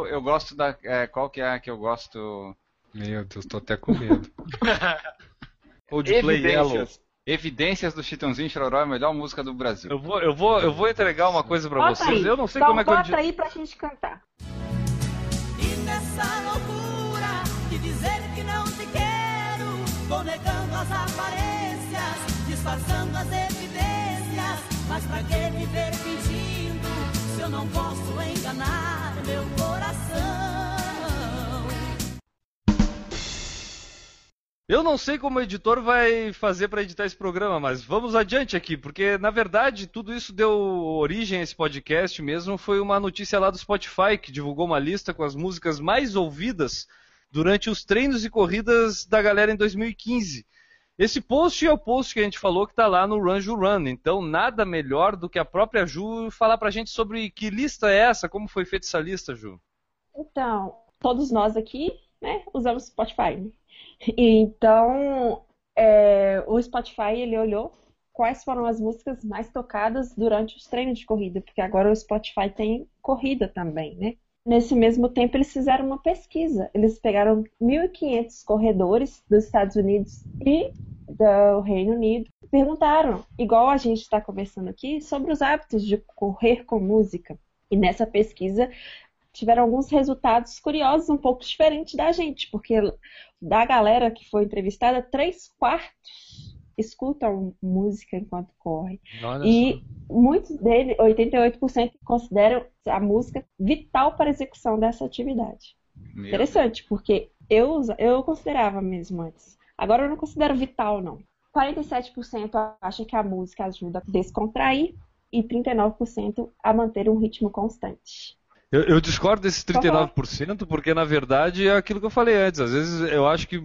Eu gosto da. é, qual que é a que eu gosto? Meu Deus, tô até com medo. Coldplay Yellow. Evidências. Evidências do Chitãozinho Chororó é a melhor música do Brasil. Eu vou, eu, vou, eu vou entregar uma coisa pra Bota vocês. aí. Eu não sei então, como é que eu... bota aí pra gente cantar. E nessa loucura de dizer que não te quero, vou negando as aparências, disfarçando as evidências. Mas pra se eu não posso enganar meu coração? Eu não sei como o editor vai fazer pra editar esse programa, mas vamos adiante aqui, porque na verdade tudo isso deu origem a esse podcast mesmo. Foi uma notícia lá do Spotify que divulgou uma lista com as músicas mais ouvidas durante os treinos e corridas da galera em 2015. Esse post é o post que a gente falou que tá lá no Run Run. Então nada melhor do que a própria Ju falar pra gente sobre que lista é essa, como foi feita essa lista, Ju. Então, todos nós aqui, né, usamos Spotify. Então, é, o Spotify, ele olhou quais foram as músicas mais tocadas durante os treinos de corrida, porque agora o Spotify tem corrida também, né? Nesse mesmo tempo, eles fizeram uma pesquisa. Eles pegaram 1.500 corredores dos Estados Unidos e do Reino Unido. Perguntaram, igual a gente está conversando aqui, sobre os hábitos de correr com música. E nessa pesquisa, tiveram alguns resultados curiosos, um pouco diferentes da gente, porque da galera que foi entrevistada, três quartos escutam música enquanto corre. Olha E muitos deles, 88%, consideram a música vital para a execução dessa atividade. Meu Interessante, porque eu, eu considerava mesmo antes. Agora eu não considero vital, não. 47% acham que a música ajuda a descontrair e 39% a manter um ritmo constante. Eu, eu discordo desses Pode falar. 39%, porque na verdade é aquilo que eu falei antes. Às vezes eu acho que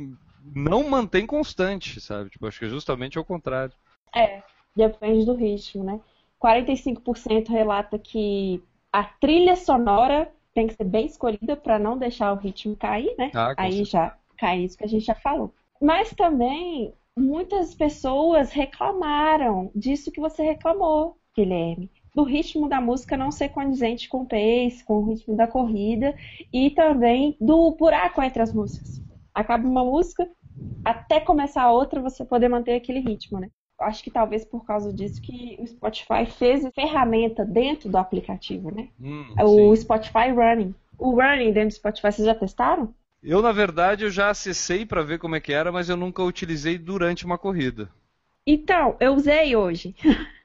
não mantém constante, sabe? Tipo, acho que é justamente ao contrário. É, depende do ritmo, né? 45% relata que a trilha sonora tem que ser bem escolhida para não deixar o ritmo cair, né? Ah, Aí certeza. já cai isso que a gente já falou. Mas também muitas pessoas reclamaram disso que você reclamou, Guilherme. Do ritmo da música não ser condizente com o pace, com o ritmo da corrida e também do buraco entre as músicas. Acaba uma música, até começar a outra você poder manter aquele ritmo, né? Acho que talvez por causa disso que o Spotify fez ferramenta dentro do aplicativo, né? Hum, O sim. Spotify Running. O Running dentro do Spotify, vocês já testaram? Eu, na verdade, eu já acessei para ver como é que era, mas eu nunca utilizei durante uma corrida. Então, eu usei hoje.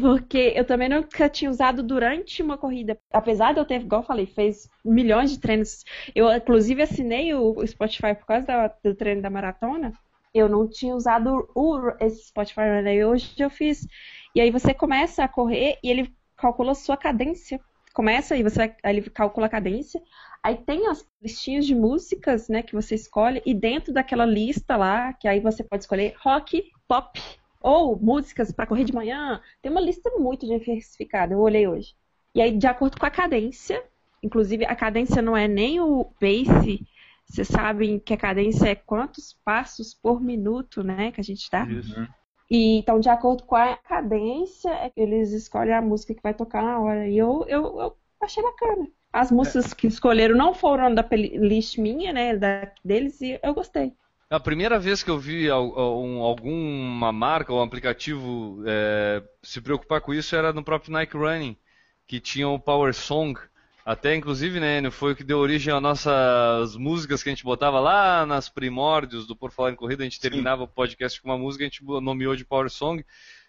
Porque eu também nunca tinha usado durante uma corrida. Apesar de eu ter, igual eu falei, fez milhões de treinos. Eu, inclusive, assinei o Spotify por causa do treino da maratona. Eu não tinha usado o, esse Spotify Runner. Hoje eu fiz. E aí você começa a correr e ele calcula a sua cadência. Começa e você aí ele calcula a cadência. Aí tem as listinhas de músicas, né, que você escolhe, e dentro daquela lista lá, que aí você pode escolher rock, pop, ou músicas para correr de manhã, tem uma lista muito diversificada, eu olhei hoje. E aí, de acordo com a cadência, inclusive a cadência não é nem o pace Vocês sabem que a cadência é quantos passos por minuto, né, que a gente dá? Isso. E então, de acordo com a cadência, é que eles escolhem a música que vai tocar na hora. E eu, eu, eu achei bacana. As músicas que escolheram não foram da playlist minha, né, da, deles, e eu gostei. A primeira vez que eu vi al- um- alguma marca ou um aplicativo é, se preocupar com isso era no próprio Nike Running, que tinha o Power Song. Até inclusive, né, Enio, foi o que deu origem às nossas músicas que a gente botava lá nas primórdios do Por Falar em Corrida. A gente terminava o podcast com uma música, a gente nomeou de Power Song,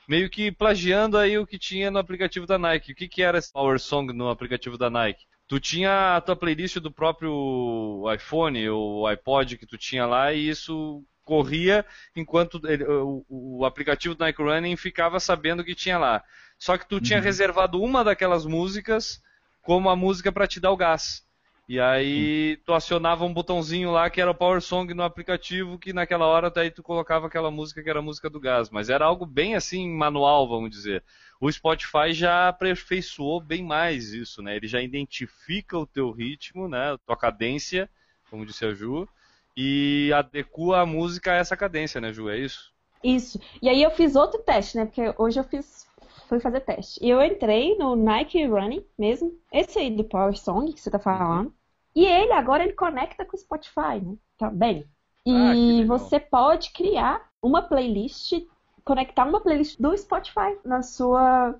meio que plagiando aí o que tinha no aplicativo da Nike. O que, que era esse Power Song no aplicativo da Nike? Tu tinha a tua playlist do próprio iPhone ou iPod que tu tinha lá e isso corria enquanto ele- o, o aplicativo do Nike Running ficava sabendo que tinha lá. Só que tu tinha reservado uma daquelas músicas como a música para te dar o gás. E aí tu acionava um botãozinho lá que era o Power Song no aplicativo, que naquela hora daí tu colocava aquela música que era a música do gás. Mas era algo bem assim manual, vamos dizer. O Spotify já aperfeiçoou bem mais isso, né? Ele já identifica o teu ritmo, né? A tua cadência, como disse a Ju, e adequa a música a essa cadência, né, Ju? É isso? Isso. E aí eu fiz outro teste, né? Porque hoje eu fiz, fui fazer teste. E eu entrei no Nike Running mesmo, esse aí do Power Song que você tá falando. E ele agora ele conecta com o Spotify, né? Também. E Ah, você pode criar uma playlist, conectar uma playlist do Spotify na sua.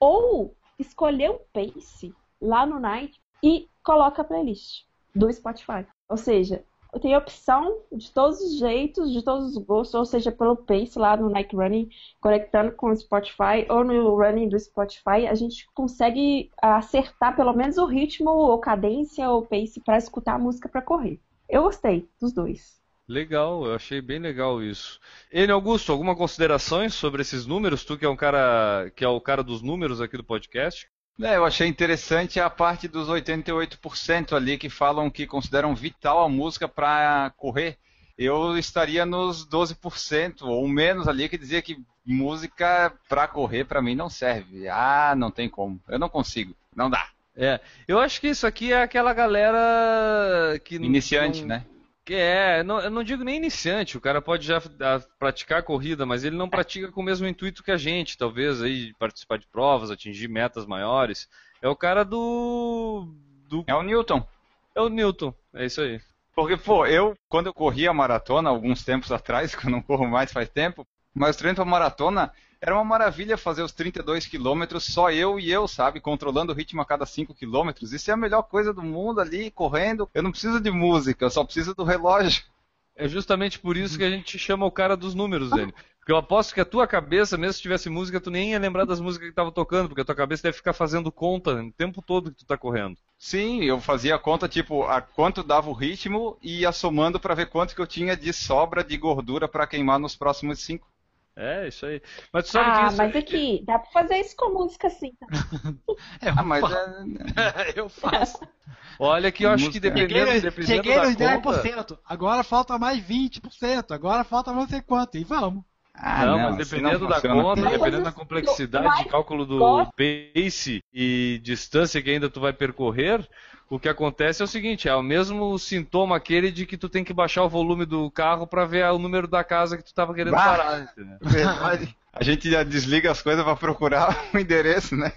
Ou escolher um pace lá no Nike e coloca a playlist do Spotify. Ou seja, tem opção de todos os jeitos, de todos os gostos, ou seja, pelo Pace lá no Nike Running, conectando com o Spotify, ou no Running do Spotify, a gente consegue acertar pelo menos o ritmo, ou cadência, ou pace para escutar a música para correr. Eu gostei dos dois. Legal, eu achei bem legal isso. Ele, Augusto, alguma considerações sobre esses números? Tu que é um cara que é o cara dos números aqui do podcast? É, eu achei interessante a parte dos 88% ali que falam que consideram vital a música para correr. Eu estaria nos 12% ou menos ali que dizia que música para correr para mim não serve. Ah, não tem como. Eu não consigo. Não dá. É, eu acho que isso aqui é aquela galera que Iniciante, não- né? Que é, não- eu não digo nem iniciante, o cara pode já ah, praticar a corrida, mas ele não pratica com o mesmo intuito que a gente, talvez aí participar de provas, atingir metas maiores. É o cara do do É o Newton. é o Newton, é isso aí. Porque, pô, eu, quando eu corria maratona, alguns tempos atrás, que eu não corro mais faz tempo, mas os treinos pra maratona era uma maravilha fazer os 32 quilômetros, só eu e eu, sabe? Controlando o ritmo a cada 5 quilômetros. Isso é a melhor coisa do mundo ali, correndo. Eu não preciso de música, eu só preciso do relógio. É justamente por isso que a gente chama o cara dos números dele. Porque eu aposto que a tua cabeça, mesmo se tivesse música, tu nem ia lembrar das músicas que tava tocando, porque a tua cabeça deve ficar fazendo conta o tempo todo que tu tá correndo. Sim, eu fazia a conta, tipo, a quanto dava o ritmo e ia somando pra ver quanto que eu tinha de sobra de gordura pra queimar nos próximos 5. É, isso aí. Mas tu sabe ah, que mas aqui, dá pra fazer isso com música assim. tá? É, Ah, mas é... eu faço. Olha que eu acho que dependendo, Cheguei, dependendo cheguei da nos conta... 10%. Agora falta mais 20%. Agora falta não sei quanto. E vamos. Ah, não, não, mas assim dependendo não da conta, dependendo da complexidade de cálculo do pace e distância que ainda tu vai percorrer, o que acontece é o seguinte, é o mesmo sintoma aquele de que tu tem que baixar o volume do carro para ver o número da casa que tu tava querendo Bah! parar, entendeu? Verdade. A gente já desliga as coisas pra procurar o endereço, né?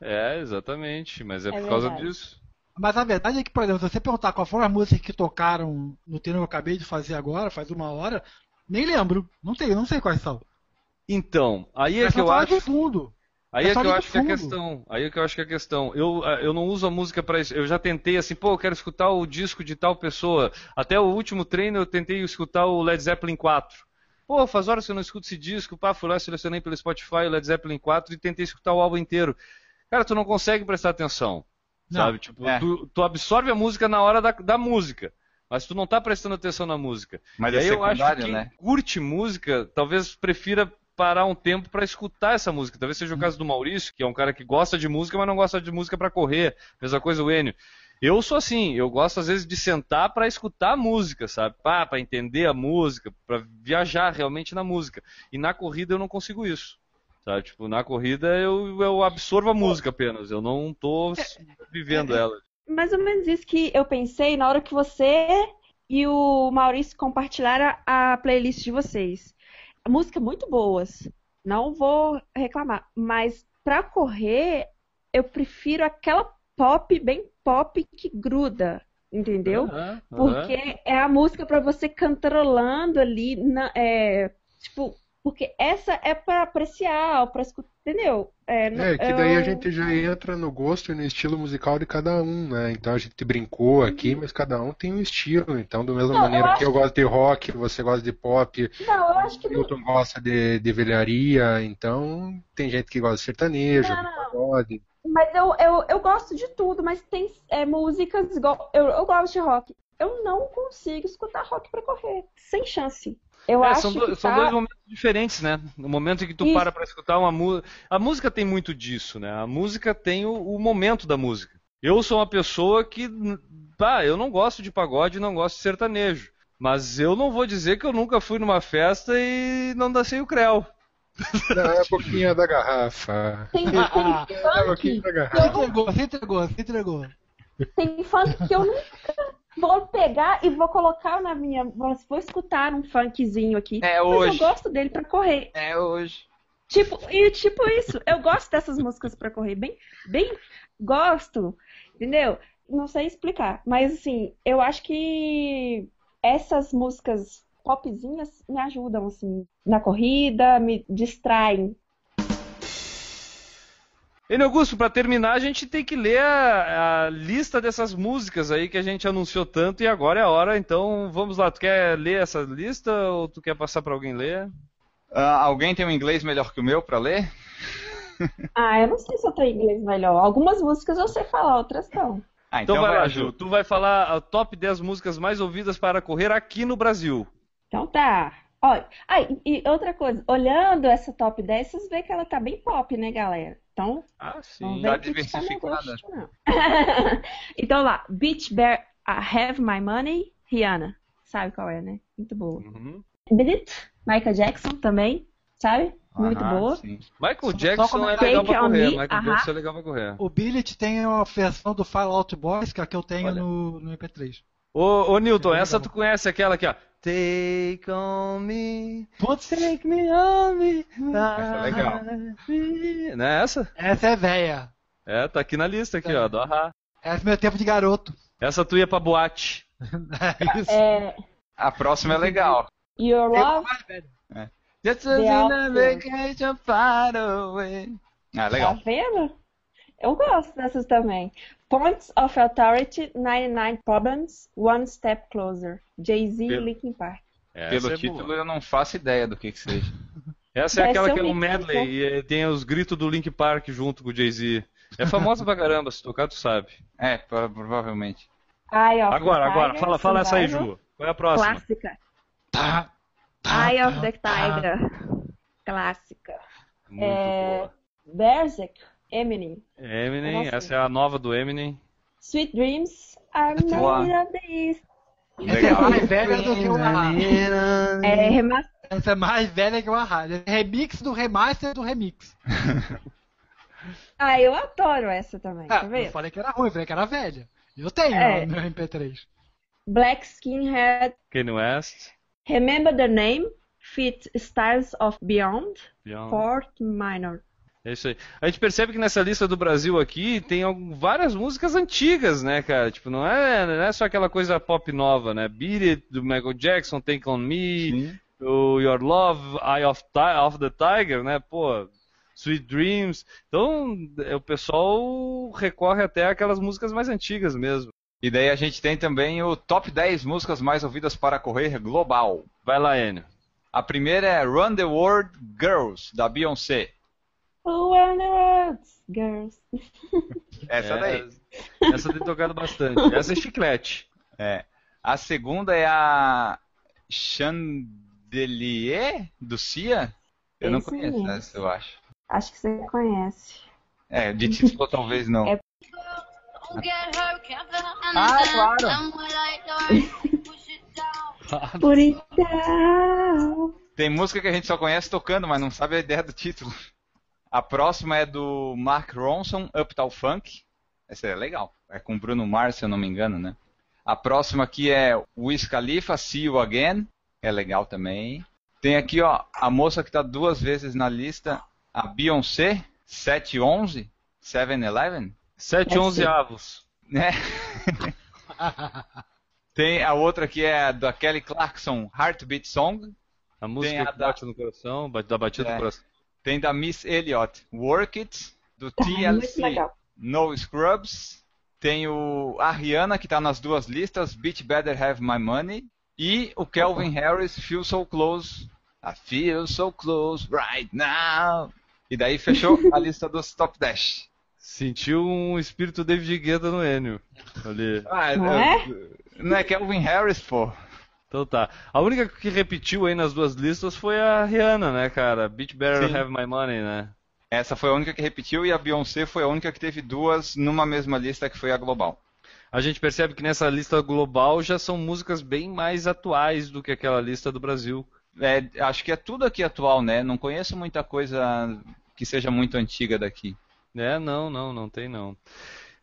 É, exatamente, mas é, É por causa verdade. disso. Mas a verdade é que, por exemplo, se você perguntar qual foram as músicas que tocaram no treino que eu acabei de fazer agora, faz uma hora, nem lembro. Não tenho, não sei quais são. Então, aí é Mas que eu acho... de fundo. Aí É é que eu acho que é a fundo. questão. Aí é que eu acho que é a questão. Eu, eh, eu não uso a música para isso. Eu já tentei assim, pô, eu quero escutar o disco de tal pessoa. Até o último treino eu tentei escutar o Led Zeppelin 4. Pô, faz horas que eu não escuto esse disco. Pá, fui lá, selecionei pelo Spotify o Led Zeppelin 4 e tentei escutar o álbum inteiro. Cara, tu não consegue prestar atenção. Não. Sabe? Tipo, É. tu, tu absorve a música na hora da, da música. Mas tu não tá prestando atenção na música. Mas e é aí eu acho que quem né? curte música talvez prefira parar um tempo pra escutar essa música. Talvez seja o caso do Maurício, que é um cara que gosta de música, mas não gosta de música pra correr. Mesma coisa o Enio. Eu sou assim, eu gosto às vezes de sentar pra escutar a música, sabe? Pá, pra entender a música, pra viajar realmente na música. E na corrida eu não consigo isso. Sabe? Tipo, na corrida eu, eu absorvo a música apenas, eu não tô vivendo ela. Mais ou menos isso que eu pensei na hora que você e o Maurício compartilharam a playlist de vocês. Música muito boas. Não vou reclamar. Mas pra correr, eu prefiro aquela pop, bem pop, que gruda. Entendeu? Aham. Porque é a música pra você cantarolando ali, na- é, tipo, porque essa é pra apreciar, pra escutar, entendeu? É, não- É, que daí a eu- gente já entra no gosto e no estilo musical de cada um, né? Então a gente brincou aqui, mas cada um tem um estilo. Então, da mesma Não, eu maneira que acho eu gosto de rock, você gosta de pop, Não, eu acho que o não. Milton gosta de, de velharia, então tem gente que gosta de sertanejo, Não, de pagode. Mas eu, eu, eu gosto de tudo, mas tem é, músicas. Eu, eu gosto de rock. Eu não consigo escutar rock pra correr. Sem chance. Eu É, acho são, do- que são tá- dois momentos diferentes, né? No momento em que tu Isso. para pra escutar uma música. A música tem muito disso, né? A música tem o, o momento da música. Eu sou uma pessoa que. Pá, eu não gosto de pagode não gosto de sertanejo. Mas eu não vou dizer que eu nunca fui numa festa e não dancei o creu. Não, é a boquinha da garrafa. Tem, tem É a boquinha funk. da Se garrafa. entregou, se entregou, se entregou. Tem funk que eu nunca vou pegar e vou colocar na minha. Vou vou escutar um funkzinho aqui. É Mas hoje. eu gosto dele pra correr. É hoje. Tipo, e tipo isso, eu gosto dessas músicas pra correr, bem, bem gosto, entendeu? Não sei explicar, mas assim, eu acho que essas músicas popzinhas me ajudam assim na corrida, me distraem. Enio Augusto, pra terminar, a gente tem que ler a, a lista dessas músicas aí que a gente anunciou tanto e agora é a hora, então vamos lá. Tu quer ler essa lista ou tu quer passar pra alguém ler? Ah, alguém tem um inglês melhor que o meu pra ler? Ah, eu não sei se eu tenho inglês melhor. Algumas músicas eu sei falar, outras não. Ah, Então, então, vai lá. Ju. Tu vai falar a top 10 músicas mais ouvidas para correr aqui no Brasil. Então tá. Olha, ah, e outra coisa, olhando essa top 10, vocês veem que ela tá bem pop, né, galera? Então, Ah, Não sim. Tá criticar meu diversificada. então lá, Beach Bear, I Have My Money, Rihanna. Sabe qual é, né? Muito boa. Uhum. Michael Jackson também, sabe? Muito Ah, boa. sim. Michael Só Jackson é comentar- legal pra correr. me, Michael aham. Jackson é legal pra correr. O Billet tem uma versão do Fallout Boys, que é a que eu tenho Olha. no, no MP3. Ô, ô Newton, É essa legal. tu conhece aquela aqui, ó. Take on me, Putz, take me on me. Essa é legal. Não é essa? essa é véia. É, tá aqui na lista aqui, ó, do Ahá. Essa é meu tempo de garoto. Essa tu ia pra boate. É isso. É, A próxima é legal. Your Love, velho. Just a vacation far away. Ah, tá legal. vendo? Eu gosto dessas também. Points of Authority, 99 Problems, One Step Closer. Jay-Z e Linkin Park. Essa Pelo é título boa. eu não faço ideia do que que seja. Essa é Vai aquela que é um medley né? e tem os gritos do Link Park junto com o Jay-Z. É famosa pra caramba, se tocar tu sabe. É, pro- provavelmente. Eye of Agora, agora, Tiger, fala, fala essa aí. Ju. Qual é a próxima? Clássica. Tá, tá, Eye of tá, the tá. Tiger. Clássica. Muito É, boa. Berserk, Eminem. Eminem, Nossa. essa é a nova do Eminem. Sweet Dreams, I'm Boa. made of this. Essa é mais velha do que o Ahá. É, rema- Essa é mais velha que o Ahá. É remix do remaster do remix. Ah, eu adoro essa também, Ah, tá eu vendo? falei que era ruim, eu falei que era velha. Eu tenho É. no meu MP3. Black Skinhead, Kanye West. Remember the Name, Fit Stars of Beyond, Beyond. Fort Minor. É isso aí. A gente percebe que nessa lista do Brasil aqui tem várias músicas antigas, né, cara? Tipo, não é, não é só aquela coisa pop nova, né? Beat It, do Michael Jackson, Take On Me, Sim. o Your Love, Eye of, of the Tiger, né? Pô, Sweet Dreams. Então, é, o pessoal recorre até aquelas músicas mais antigas mesmo. E daí a gente tem também o top 10 músicas mais ouvidas para correr global. Vai lá, Enio. A primeira é Run the World Girls, da Beyoncé. Who are the words, girls? Essa É, daí. Essa tem tocado bastante. Essa é chiclete. É. A segunda é a Chandelier, do Cia. Eu não Esse conheço mesmo. essa, eu acho. Acho que você conhece. É, de título talvez não. É- Ah, claro. Por então. Tem música que a gente só conhece tocando, mas não sabe a ideia do título. A próxima é do Mark Ronson, Uptown Funk. Essa é legal. É com Bruno Mars, se eu não me engano, né? A próxima aqui é Wiz Khalifa, See You Again. É legal também. Tem aqui, ó, a moça que tá duas vezes na lista, a Beyoncé, 711, 7-Eleven. 7 11 avos. Né? Tem a outra que é da Kelly Clarkson, Heartbeat Song. A música Tem a que da- bate no coração, da batida É. do coração. Tem da Miss Elliott, Work It, do TLC. No Scrubs. Tem o, a Rihanna, que tá nas duas listas, Beach Better Have My Money. E o Calvin Harris, Feel So Close. I feel so close right now. E daí fechou a lista dos Top 10. Sentiu um espírito David Guetta no Enio. Ali. Ah, Não eu- Não é Calvin Harris, pô. Então tá. A única que repetiu aí nas duas listas foi a Rihanna, né, cara? Beat Better Sim. Have My Money, né? Essa foi a única que repetiu e a Beyoncé foi a única que teve duas numa mesma lista, que foi a global. A gente percebe que nessa lista global já são músicas bem mais atuais do que aquela lista do Brasil. É, acho que é tudo aqui atual, né? Não conheço muita coisa que seja muito antiga daqui. É, não, não, não tem não.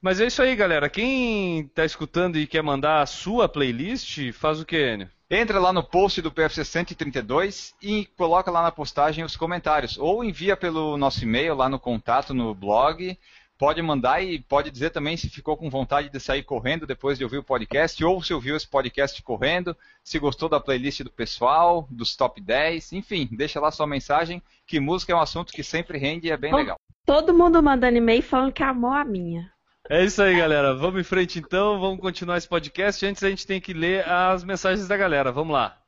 Mas é isso aí, galera. Quem tá escutando e quer mandar a sua playlist, faz o que, Enio? Entra lá no post do PFC 132 e coloca lá na postagem os comentários. Ou envia pelo nosso e-mail lá no contato, no blog. Pode mandar e pode dizer também se ficou com vontade de sair correndo depois de ouvir o podcast, ou se ouviu esse podcast correndo, se gostou da playlist do pessoal, dos top 10, enfim, deixa lá sua mensagem, que música é um assunto que sempre rende e é bem Oh. legal. Todo mundo mandando e-mail falando que amou a minha. É isso aí, galera. Vamos em frente então, vamos continuar esse podcast. Antes a gente tem que ler as mensagens da galera. Vamos lá.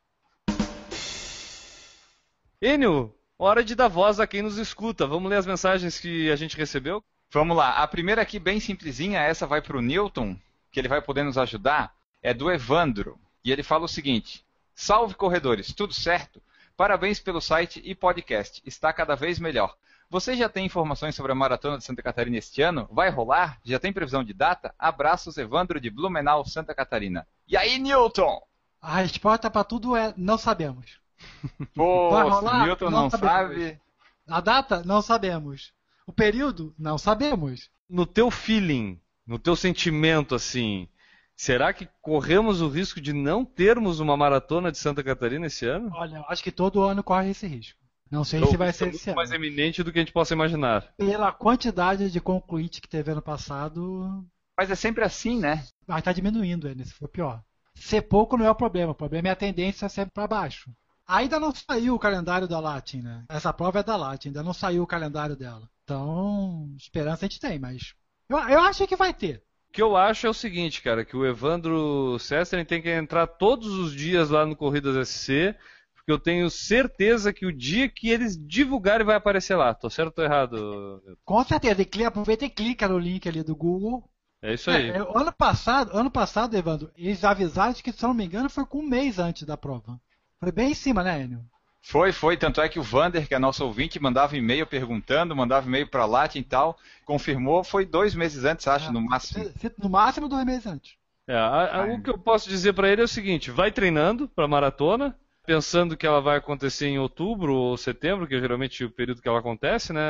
Enio, hora de dar voz a quem nos escuta. Vamos ler as mensagens que a gente recebeu? Vamos lá, a primeira aqui bem simplesinha, essa vai para o Newton, que ele vai poder nos ajudar, é do Evandro. E ele fala o seguinte: Salve corredores, tudo certo? Parabéns pelo site e podcast, está cada vez melhor. Você já tem informações sobre a Maratona de Santa Catarina este ano? Vai rolar? Já tem previsão de data? Abraços, Evandro de Blumenau, Santa Catarina. E aí, Newton? A resposta para tudo é não sabemos. Pô, Vai se rolar? Newton Não não sabe. A data? Não sabemos. O período? Não sabemos. No teu feeling, no teu sentimento, assim, será que corremos o risco de não termos uma maratona de Santa Catarina esse ano? Olha, eu acho que todo ano corre esse risco. Não sei Então, se vai ser é esse muito ano. mais eminente do que a gente possa imaginar. Pela quantidade de concluinte que teve ano passado, Mas é sempre assim, né? vai estar diminuindo se for pior. Ser pouco não é o problema, o problema é a tendência sempre para baixo. Ainda não saiu o calendário da Latin, né? Essa prova é da Latin, ainda não saiu o calendário dela. Então, esperança a gente tem, mas eu, eu acho que vai ter. O que eu acho é o seguinte, cara, que o Evandro Sestrin tem que entrar todos os dias lá no Corridas SC, porque eu tenho certeza que o dia que eles divulgarem vai aparecer lá. Tô certo ou tô errado? Com certeza, e aproveita e clica no link ali do Google. É isso aí. É, é, ano passado, ano passado, Evandro, eles avisaram que, se eu não me engano, foi com um mês antes da prova. Foi bem em cima, né, Enio? Foi, foi. Tanto é que o Vander, que é nosso ouvinte, mandava e-mail perguntando, mandava e-mail pra Latin e tal. Confirmou, foi dois meses antes, acho, Ah, no máximo. No máximo dois meses antes. É, a- a- o que eu posso dizer pra ele é o seguinte: vai treinando pra maratona, pensando que ela vai acontecer em outubro ou setembro, que é geralmente o período que ela acontece, né?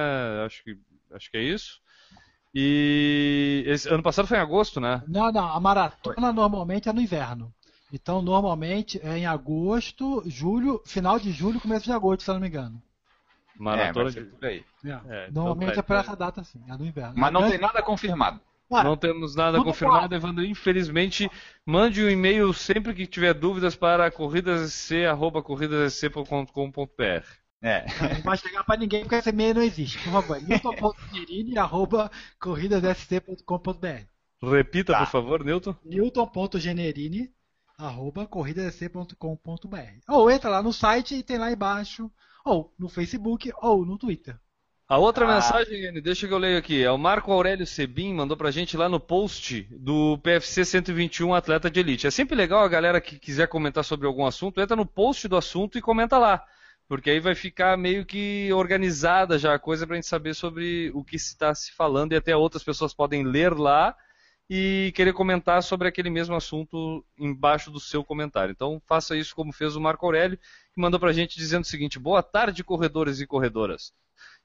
Acho que, acho que é isso. E esse ano passado foi em agosto, né? Não, não, a maratona normalmente é no inverno. Então, normalmente é em agosto, julho, final de julho, começo de agosto, se eu não me engano. É, Maratona vai de... por aí. É, então normalmente tá, é por então- essa data, sim, é no inverno. Mas não tem nada confirmado. Ué, Não temos nada confirmado, Evandro. Infelizmente, mande um e-mail sempre que tiver dúvidas para corridassc.com.br. É. Não vai chegar pra ninguém porque esse e-mail não existe. Por favor, newton.generini.corridassc.com.br Repita, Tá. por favor, Newton. newton.generini.corridassc.com.br Ou entra lá no site e tem lá embaixo, ou no Facebook, ou no Twitter. A outra Ah. mensagem, deixa que eu leio aqui. É o Marco Aurélio Sebin, mandou pra gente lá no post do PFC 121 Atleta de Elite. É sempre legal a galera que quiser comentar sobre algum assunto, entra no post do assunto e comenta lá. Porque aí vai ficar meio que organizada já a coisa pra gente saber sobre o que está se falando e até outras pessoas podem ler lá e querer comentar sobre aquele mesmo assunto embaixo do seu comentário. Então faça isso como fez o Marco Aurélio, que mandou pra gente dizendo o seguinte: Boa tarde, corredores e corredoras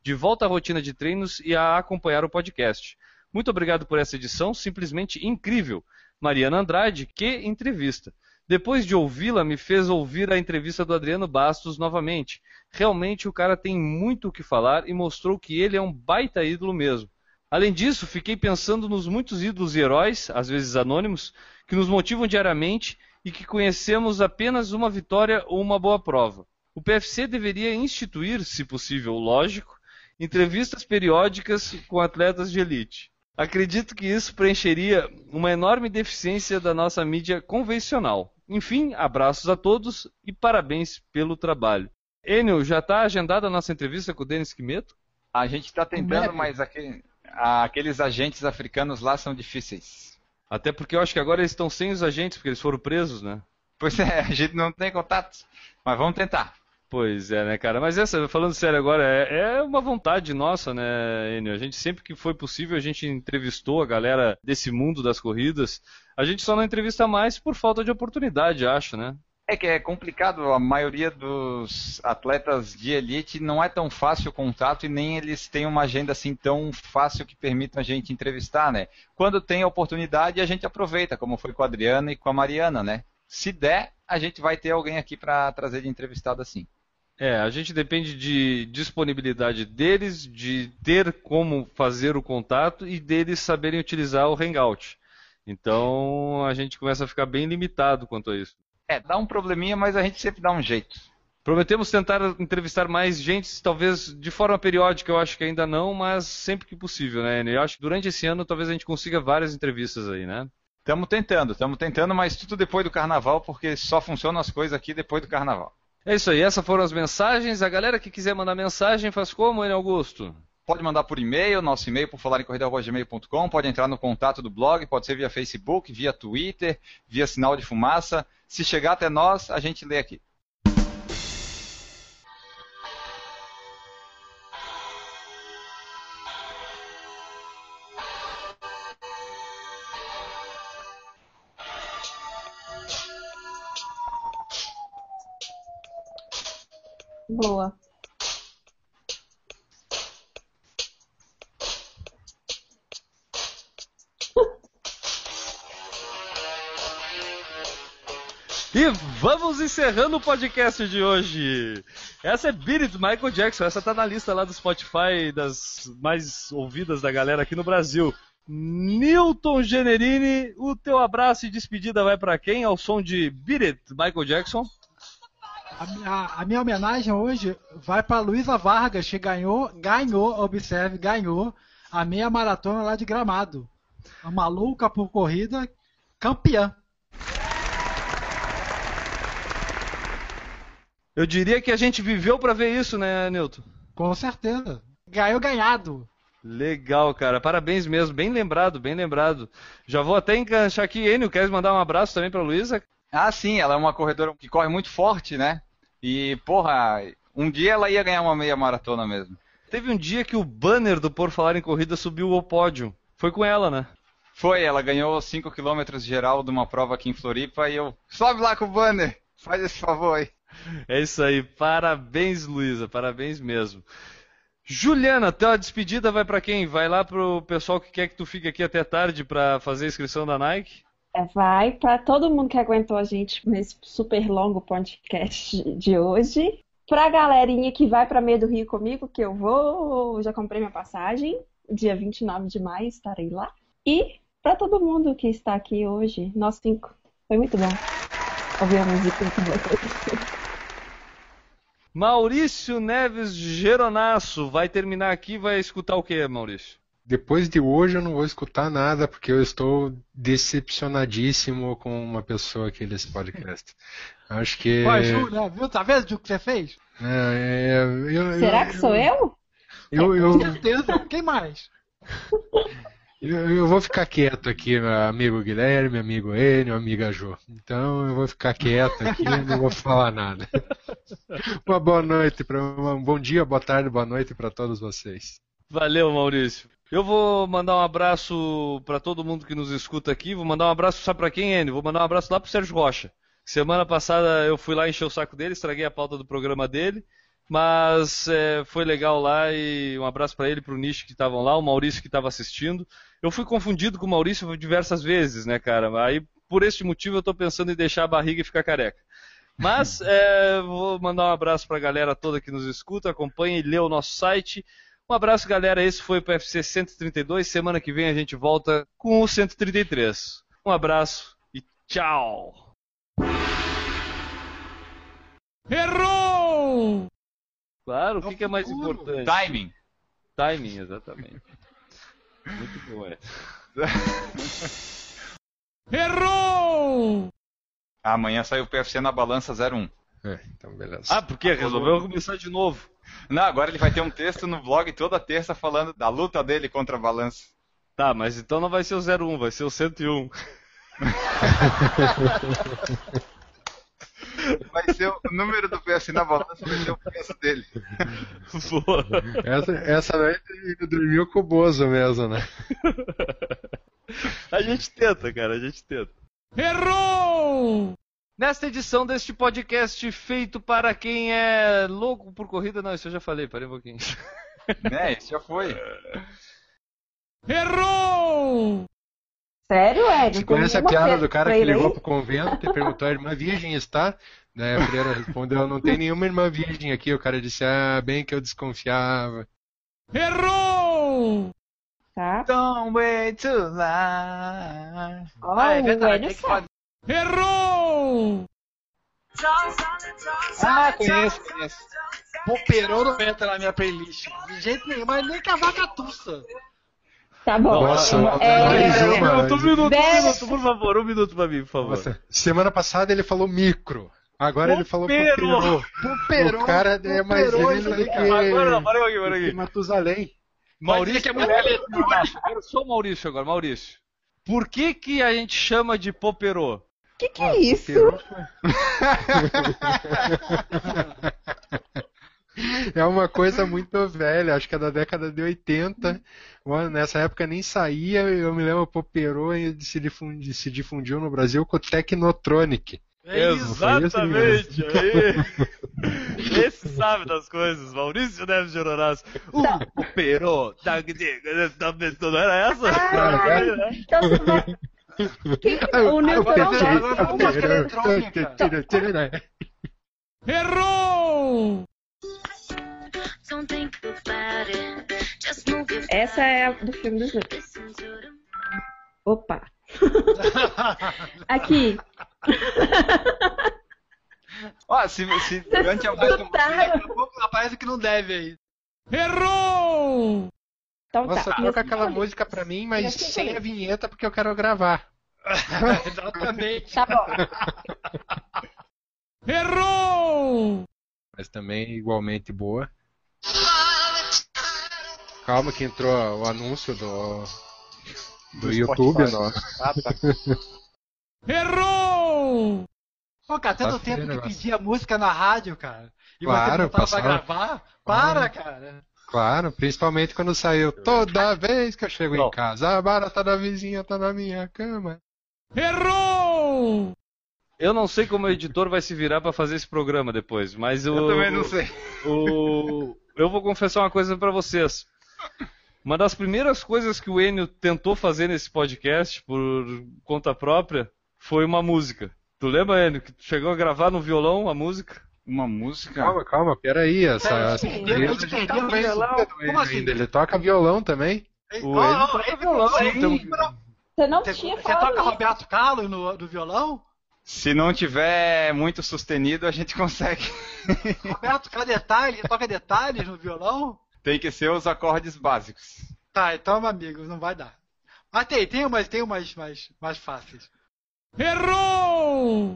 de volta à rotina de treinos e a acompanhar o podcast. Muito obrigado por essa edição, simplesmente incrível. Mariana Andrade, que entrevista. Depois de ouvi-la, me fez ouvir a entrevista do Adriano Bastos novamente. Realmente o cara tem muito o que falar e mostrou que ele é um baita ídolo mesmo. Além disso, fiquei pensando nos muitos ídolos e heróis, às vezes anônimos, que nos motivam diariamente e que conhecemos apenas uma vitória ou uma boa prova. O PFC deveria instituir, se possível, lógico, entrevistas periódicas com atletas de elite. Acredito que isso preencheria uma enorme deficiência da nossa mídia convencional. Enfim, abraços a todos e parabéns pelo trabalho. Enio, já está agendada a nossa entrevista com o Denis Quimeto? A gente está tentando, mas aquele- aqueles agentes africanos lá são difíceis. Até porque eu acho que agora eles estão sem os agentes, porque eles foram presos, né? Pois é, a gente não tem contato, mas vamos tentar. Pois é, né, cara? Mas essa, falando sério agora, é, é uma vontade nossa, né, Enio? A gente sempre que foi possível, a gente entrevistou a galera desse mundo das corridas. A gente só não entrevista mais por falta de oportunidade, acho, né? É que é complicado, a maioria dos atletas de elite não é tão fácil o contato e nem eles têm uma agenda assim tão fácil que permita a gente entrevistar, né? Quando tem a oportunidade, a gente aproveita, como foi com a Adriana e com a Mariana, né? Se der, a gente vai ter alguém aqui para trazer de entrevistado assim. É, a gente depende de disponibilidade deles, de ter como fazer o contato e deles saberem utilizar o Hangout. Então a gente começa a ficar bem limitado quanto a isso. É, dá um probleminha, mas a gente sempre dá um jeito. Prometemos tentar entrevistar mais gente, talvez de forma periódica, eu acho que ainda não, mas sempre que possível, né? Enio? Eu acho que durante esse ano talvez a gente consiga várias entrevistas aí, né? Estamos tentando, estamos tentando, mas tudo depois do carnaval, porque só funcionam as coisas aqui depois do carnaval. É isso aí, essas foram as mensagens. A galera que quiser mandar mensagem faz como, Enio Augusto? Pode mandar por e-mail, nosso e-mail por falar em corrida.gmail.com, pode entrar no contato do blog, pode ser via Facebook, via Twitter, via sinal de fumaça. Se chegar até nós, a gente lê aqui. Boa. E vamos encerrando o podcast de hoje. Essa é Beat Michael Jackson. Essa tá na lista lá do Spotify das mais ouvidas da galera aqui no Brasil. Newton Generini, o teu abraço e despedida vai pra quem? Ao som de Beat Michael Jackson. A, minha- a minha homenagem hoje vai para Luísa Vargas, que ganhou, ganhou, observe, ganhou a meia maratona lá de Gramado. A maluca por corrida, campeã. Eu diria que a gente viveu pra ver isso, né, Newton? Com certeza. Ganhou ganhado. Legal, cara. Parabéns mesmo. Bem lembrado, bem lembrado. Já vou até enganchar aqui. Enio, queres mandar um abraço também pra Luísa? Ah, sim, ela é uma corredora que corre muito forte, né? E, porra, um dia ela ia ganhar uma meia maratona mesmo. Teve um dia que o banner do Por Falar em Corrida subiu ao pódio. Foi com ela, né? Foi, ela ganhou 5 km geral de uma prova aqui em Floripa e eu. Sobe lá com o banner! Faz esse favor aí. É isso aí. Parabéns, Luísa. Parabéns mesmo. Juliana, tua despedida vai pra quem? Vai lá pro pessoal que quer que tu fique aqui até tarde pra fazer a inscrição da Nike? É, vai para todo mundo que aguentou a gente nesse super longo podcast de hoje. Pra galerinha que vai pra Meio do Rio comigo, que eu vou, já comprei minha passagem. Dia 29 de maio estarei lá. E pra todo mundo que está aqui hoje, nós cinco. Foi muito bom ouvir a música com vocês. Maurício Neves Geronasso. Vai terminar aqui vai escutar o que, Maurício? Depois de hoje eu não vou escutar nada porque eu estou decepcionadíssimo com uma aqui aqui desse podcast. Acho que. Pô, Ju, né? Viu? Tá vendo o que você fez? É, é, eu- Será eu- que sou eu? Eu, eu, Com certeza. Quem mais? eu, eu vou ficar quieto aqui, meu amigo Guilherme, amigo Enio, amiga Jo. Então eu vou ficar quieto aqui e não vou falar nada. Uma boa noite, pra, um bom dia, boa tarde, boa noite para todos vocês. Valeu, Maurício. Eu vou mandar um abraço pra todo mundo que nos escuta aqui. Vou mandar um abraço, sabe pra quem, Enio? Vou mandar um abraço lá pro Sérgio Rocha. Semana passada eu fui lá encher o saco dele, estraguei a pauta do programa dele. Mas é, foi legal lá e um abraço para ele, pro Nish que estavam lá, o Maurício que estava assistindo. Eu fui confundido com o Maurício diversas vezes, né, cara? Aí por este motivo eu tô pensando em deixar a barriga e ficar careca. Mas é, vou mandar um abraço pra galera toda que nos escuta, acompanha e lê o nosso site. Um abraço, galera. Esse foi o PFC 132. Semana que vem a gente volta com o 133. Um abraço e tchau! Errou! Claro, o que, que é mais importante? Timing. Timing, exatamente. Muito bom, é. Errou! Amanhã sai o PFC na balança 01. É, então beleza. Ah, porque resolveu começar de novo. Não, agora ele vai ter um texto no blog toda terça falando da luta dele contra a balança. Tá, mas então não vai ser o 01, vai ser o 101. Vai ser o número do PFC na balança, vai ser o preço dele. Boa. Essa, essa noite ele dormiu com o Bozo mesmo, né? A gente tenta, cara, a gente tenta. Errou! Nesta edição deste podcast feito para quem é louco por corrida, não, isso eu já falei, parei um pouquinho. né, isso já foi. Errou! Sério, é? Você conhece a piada do cara que ligou pro convento e perguntou: a irmã virgem está? Daí a freira respondeu: não tem nenhuma irmã virgem aqui. O cara disse: ah, bem que eu desconfiava. Errou! Tá? Don't wait too long. Ah, é verdade, tem que sabe. Errou! Ah, conheço, conheço. Poperou não entra na minha playlist. De jeito nenhum, mas nem com a vaca tussa. Tá bom. Nossa, É, Um minuto, um minuto, um minuto, por favor, um minuto pra mim, por favor. Nossa, semana passada ele falou micro. Agora ele falou poperou. Poperou. O cara é mais velho que. Agora não, para aqui, aqui. Matusalém. Maurício, que é muito eletrônico. Agora só o Maurício agora, Maurício. Por que que a gente chama de poperô? O que, que é isso? É uma coisa muito velha, acho que é da década de 80. Mano, Nessa época nem saía, eu me lembro, Poperô e se difundiu, se difundiu no Brasil com o Technotronic. É. Exatamente. aí. Esse sabe das coisas, Maurício Neves de Honorato. O poperô, da não era essa? Ah, então. O vamos música eletrônica. Errou! Essa é a do filme dos the Opa. Aqui. Ó, se, se durante a música Notaram? Parece que não deve aí. Errou! Então Nossa, tá. toca E aquela música pra mim, mas sem a vinheta porque eu quero gravar. Exatamente. Tá bom. Errou! Mas também igualmente boa. Calma que entrou o anúncio do, do, Do YouTube nosso. Ah, tá. Errou! Pô, cara, tanto Tá tempo que negócio. pedia música na rádio, cara. E Claro, você não tava pra passava. gravar? Para, cara. Claro, principalmente quando saiu. Toda vez que eu chego Não. em casa, a barata da vizinha tá na minha cama. Errou! Eu não sei como o editor vai se virar pra fazer esse programa depois, mas o, Eu também não sei. o- eu vou confessar uma coisa pra vocês. Uma das primeiras coisas que o Enio tentou fazer nesse podcast por conta própria foi uma música. Tu lembra, Enio, que tu chegou a gravar no violão a música? Uma música. Calma, calma, peraí. Essa, essa Sim. entrevista Eu te a gente perdi tá no meio. conhecendo Como ele assim? ainda. Ele toca violão também. O Enio ó, toca é violão, Sim, então- Você não Você, tinha você falado toca isso. Roberto Carlos no, do violão? Se não tiver muito sustenido, a gente consegue. Roberto, cada detalhe, ele toca detalhes no violão? Tem que ser os acordes básicos. Tá, então, meu amigo, não vai dar. Mas tem, tem umas, tem umas mais, mais fáceis. Errou!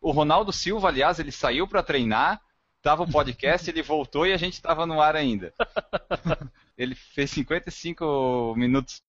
O Ronaldo Silva, aliás, ele saiu pra treinar, tava o podcast, ele voltou e a gente tava no ar ainda. Ele fez 55 minutos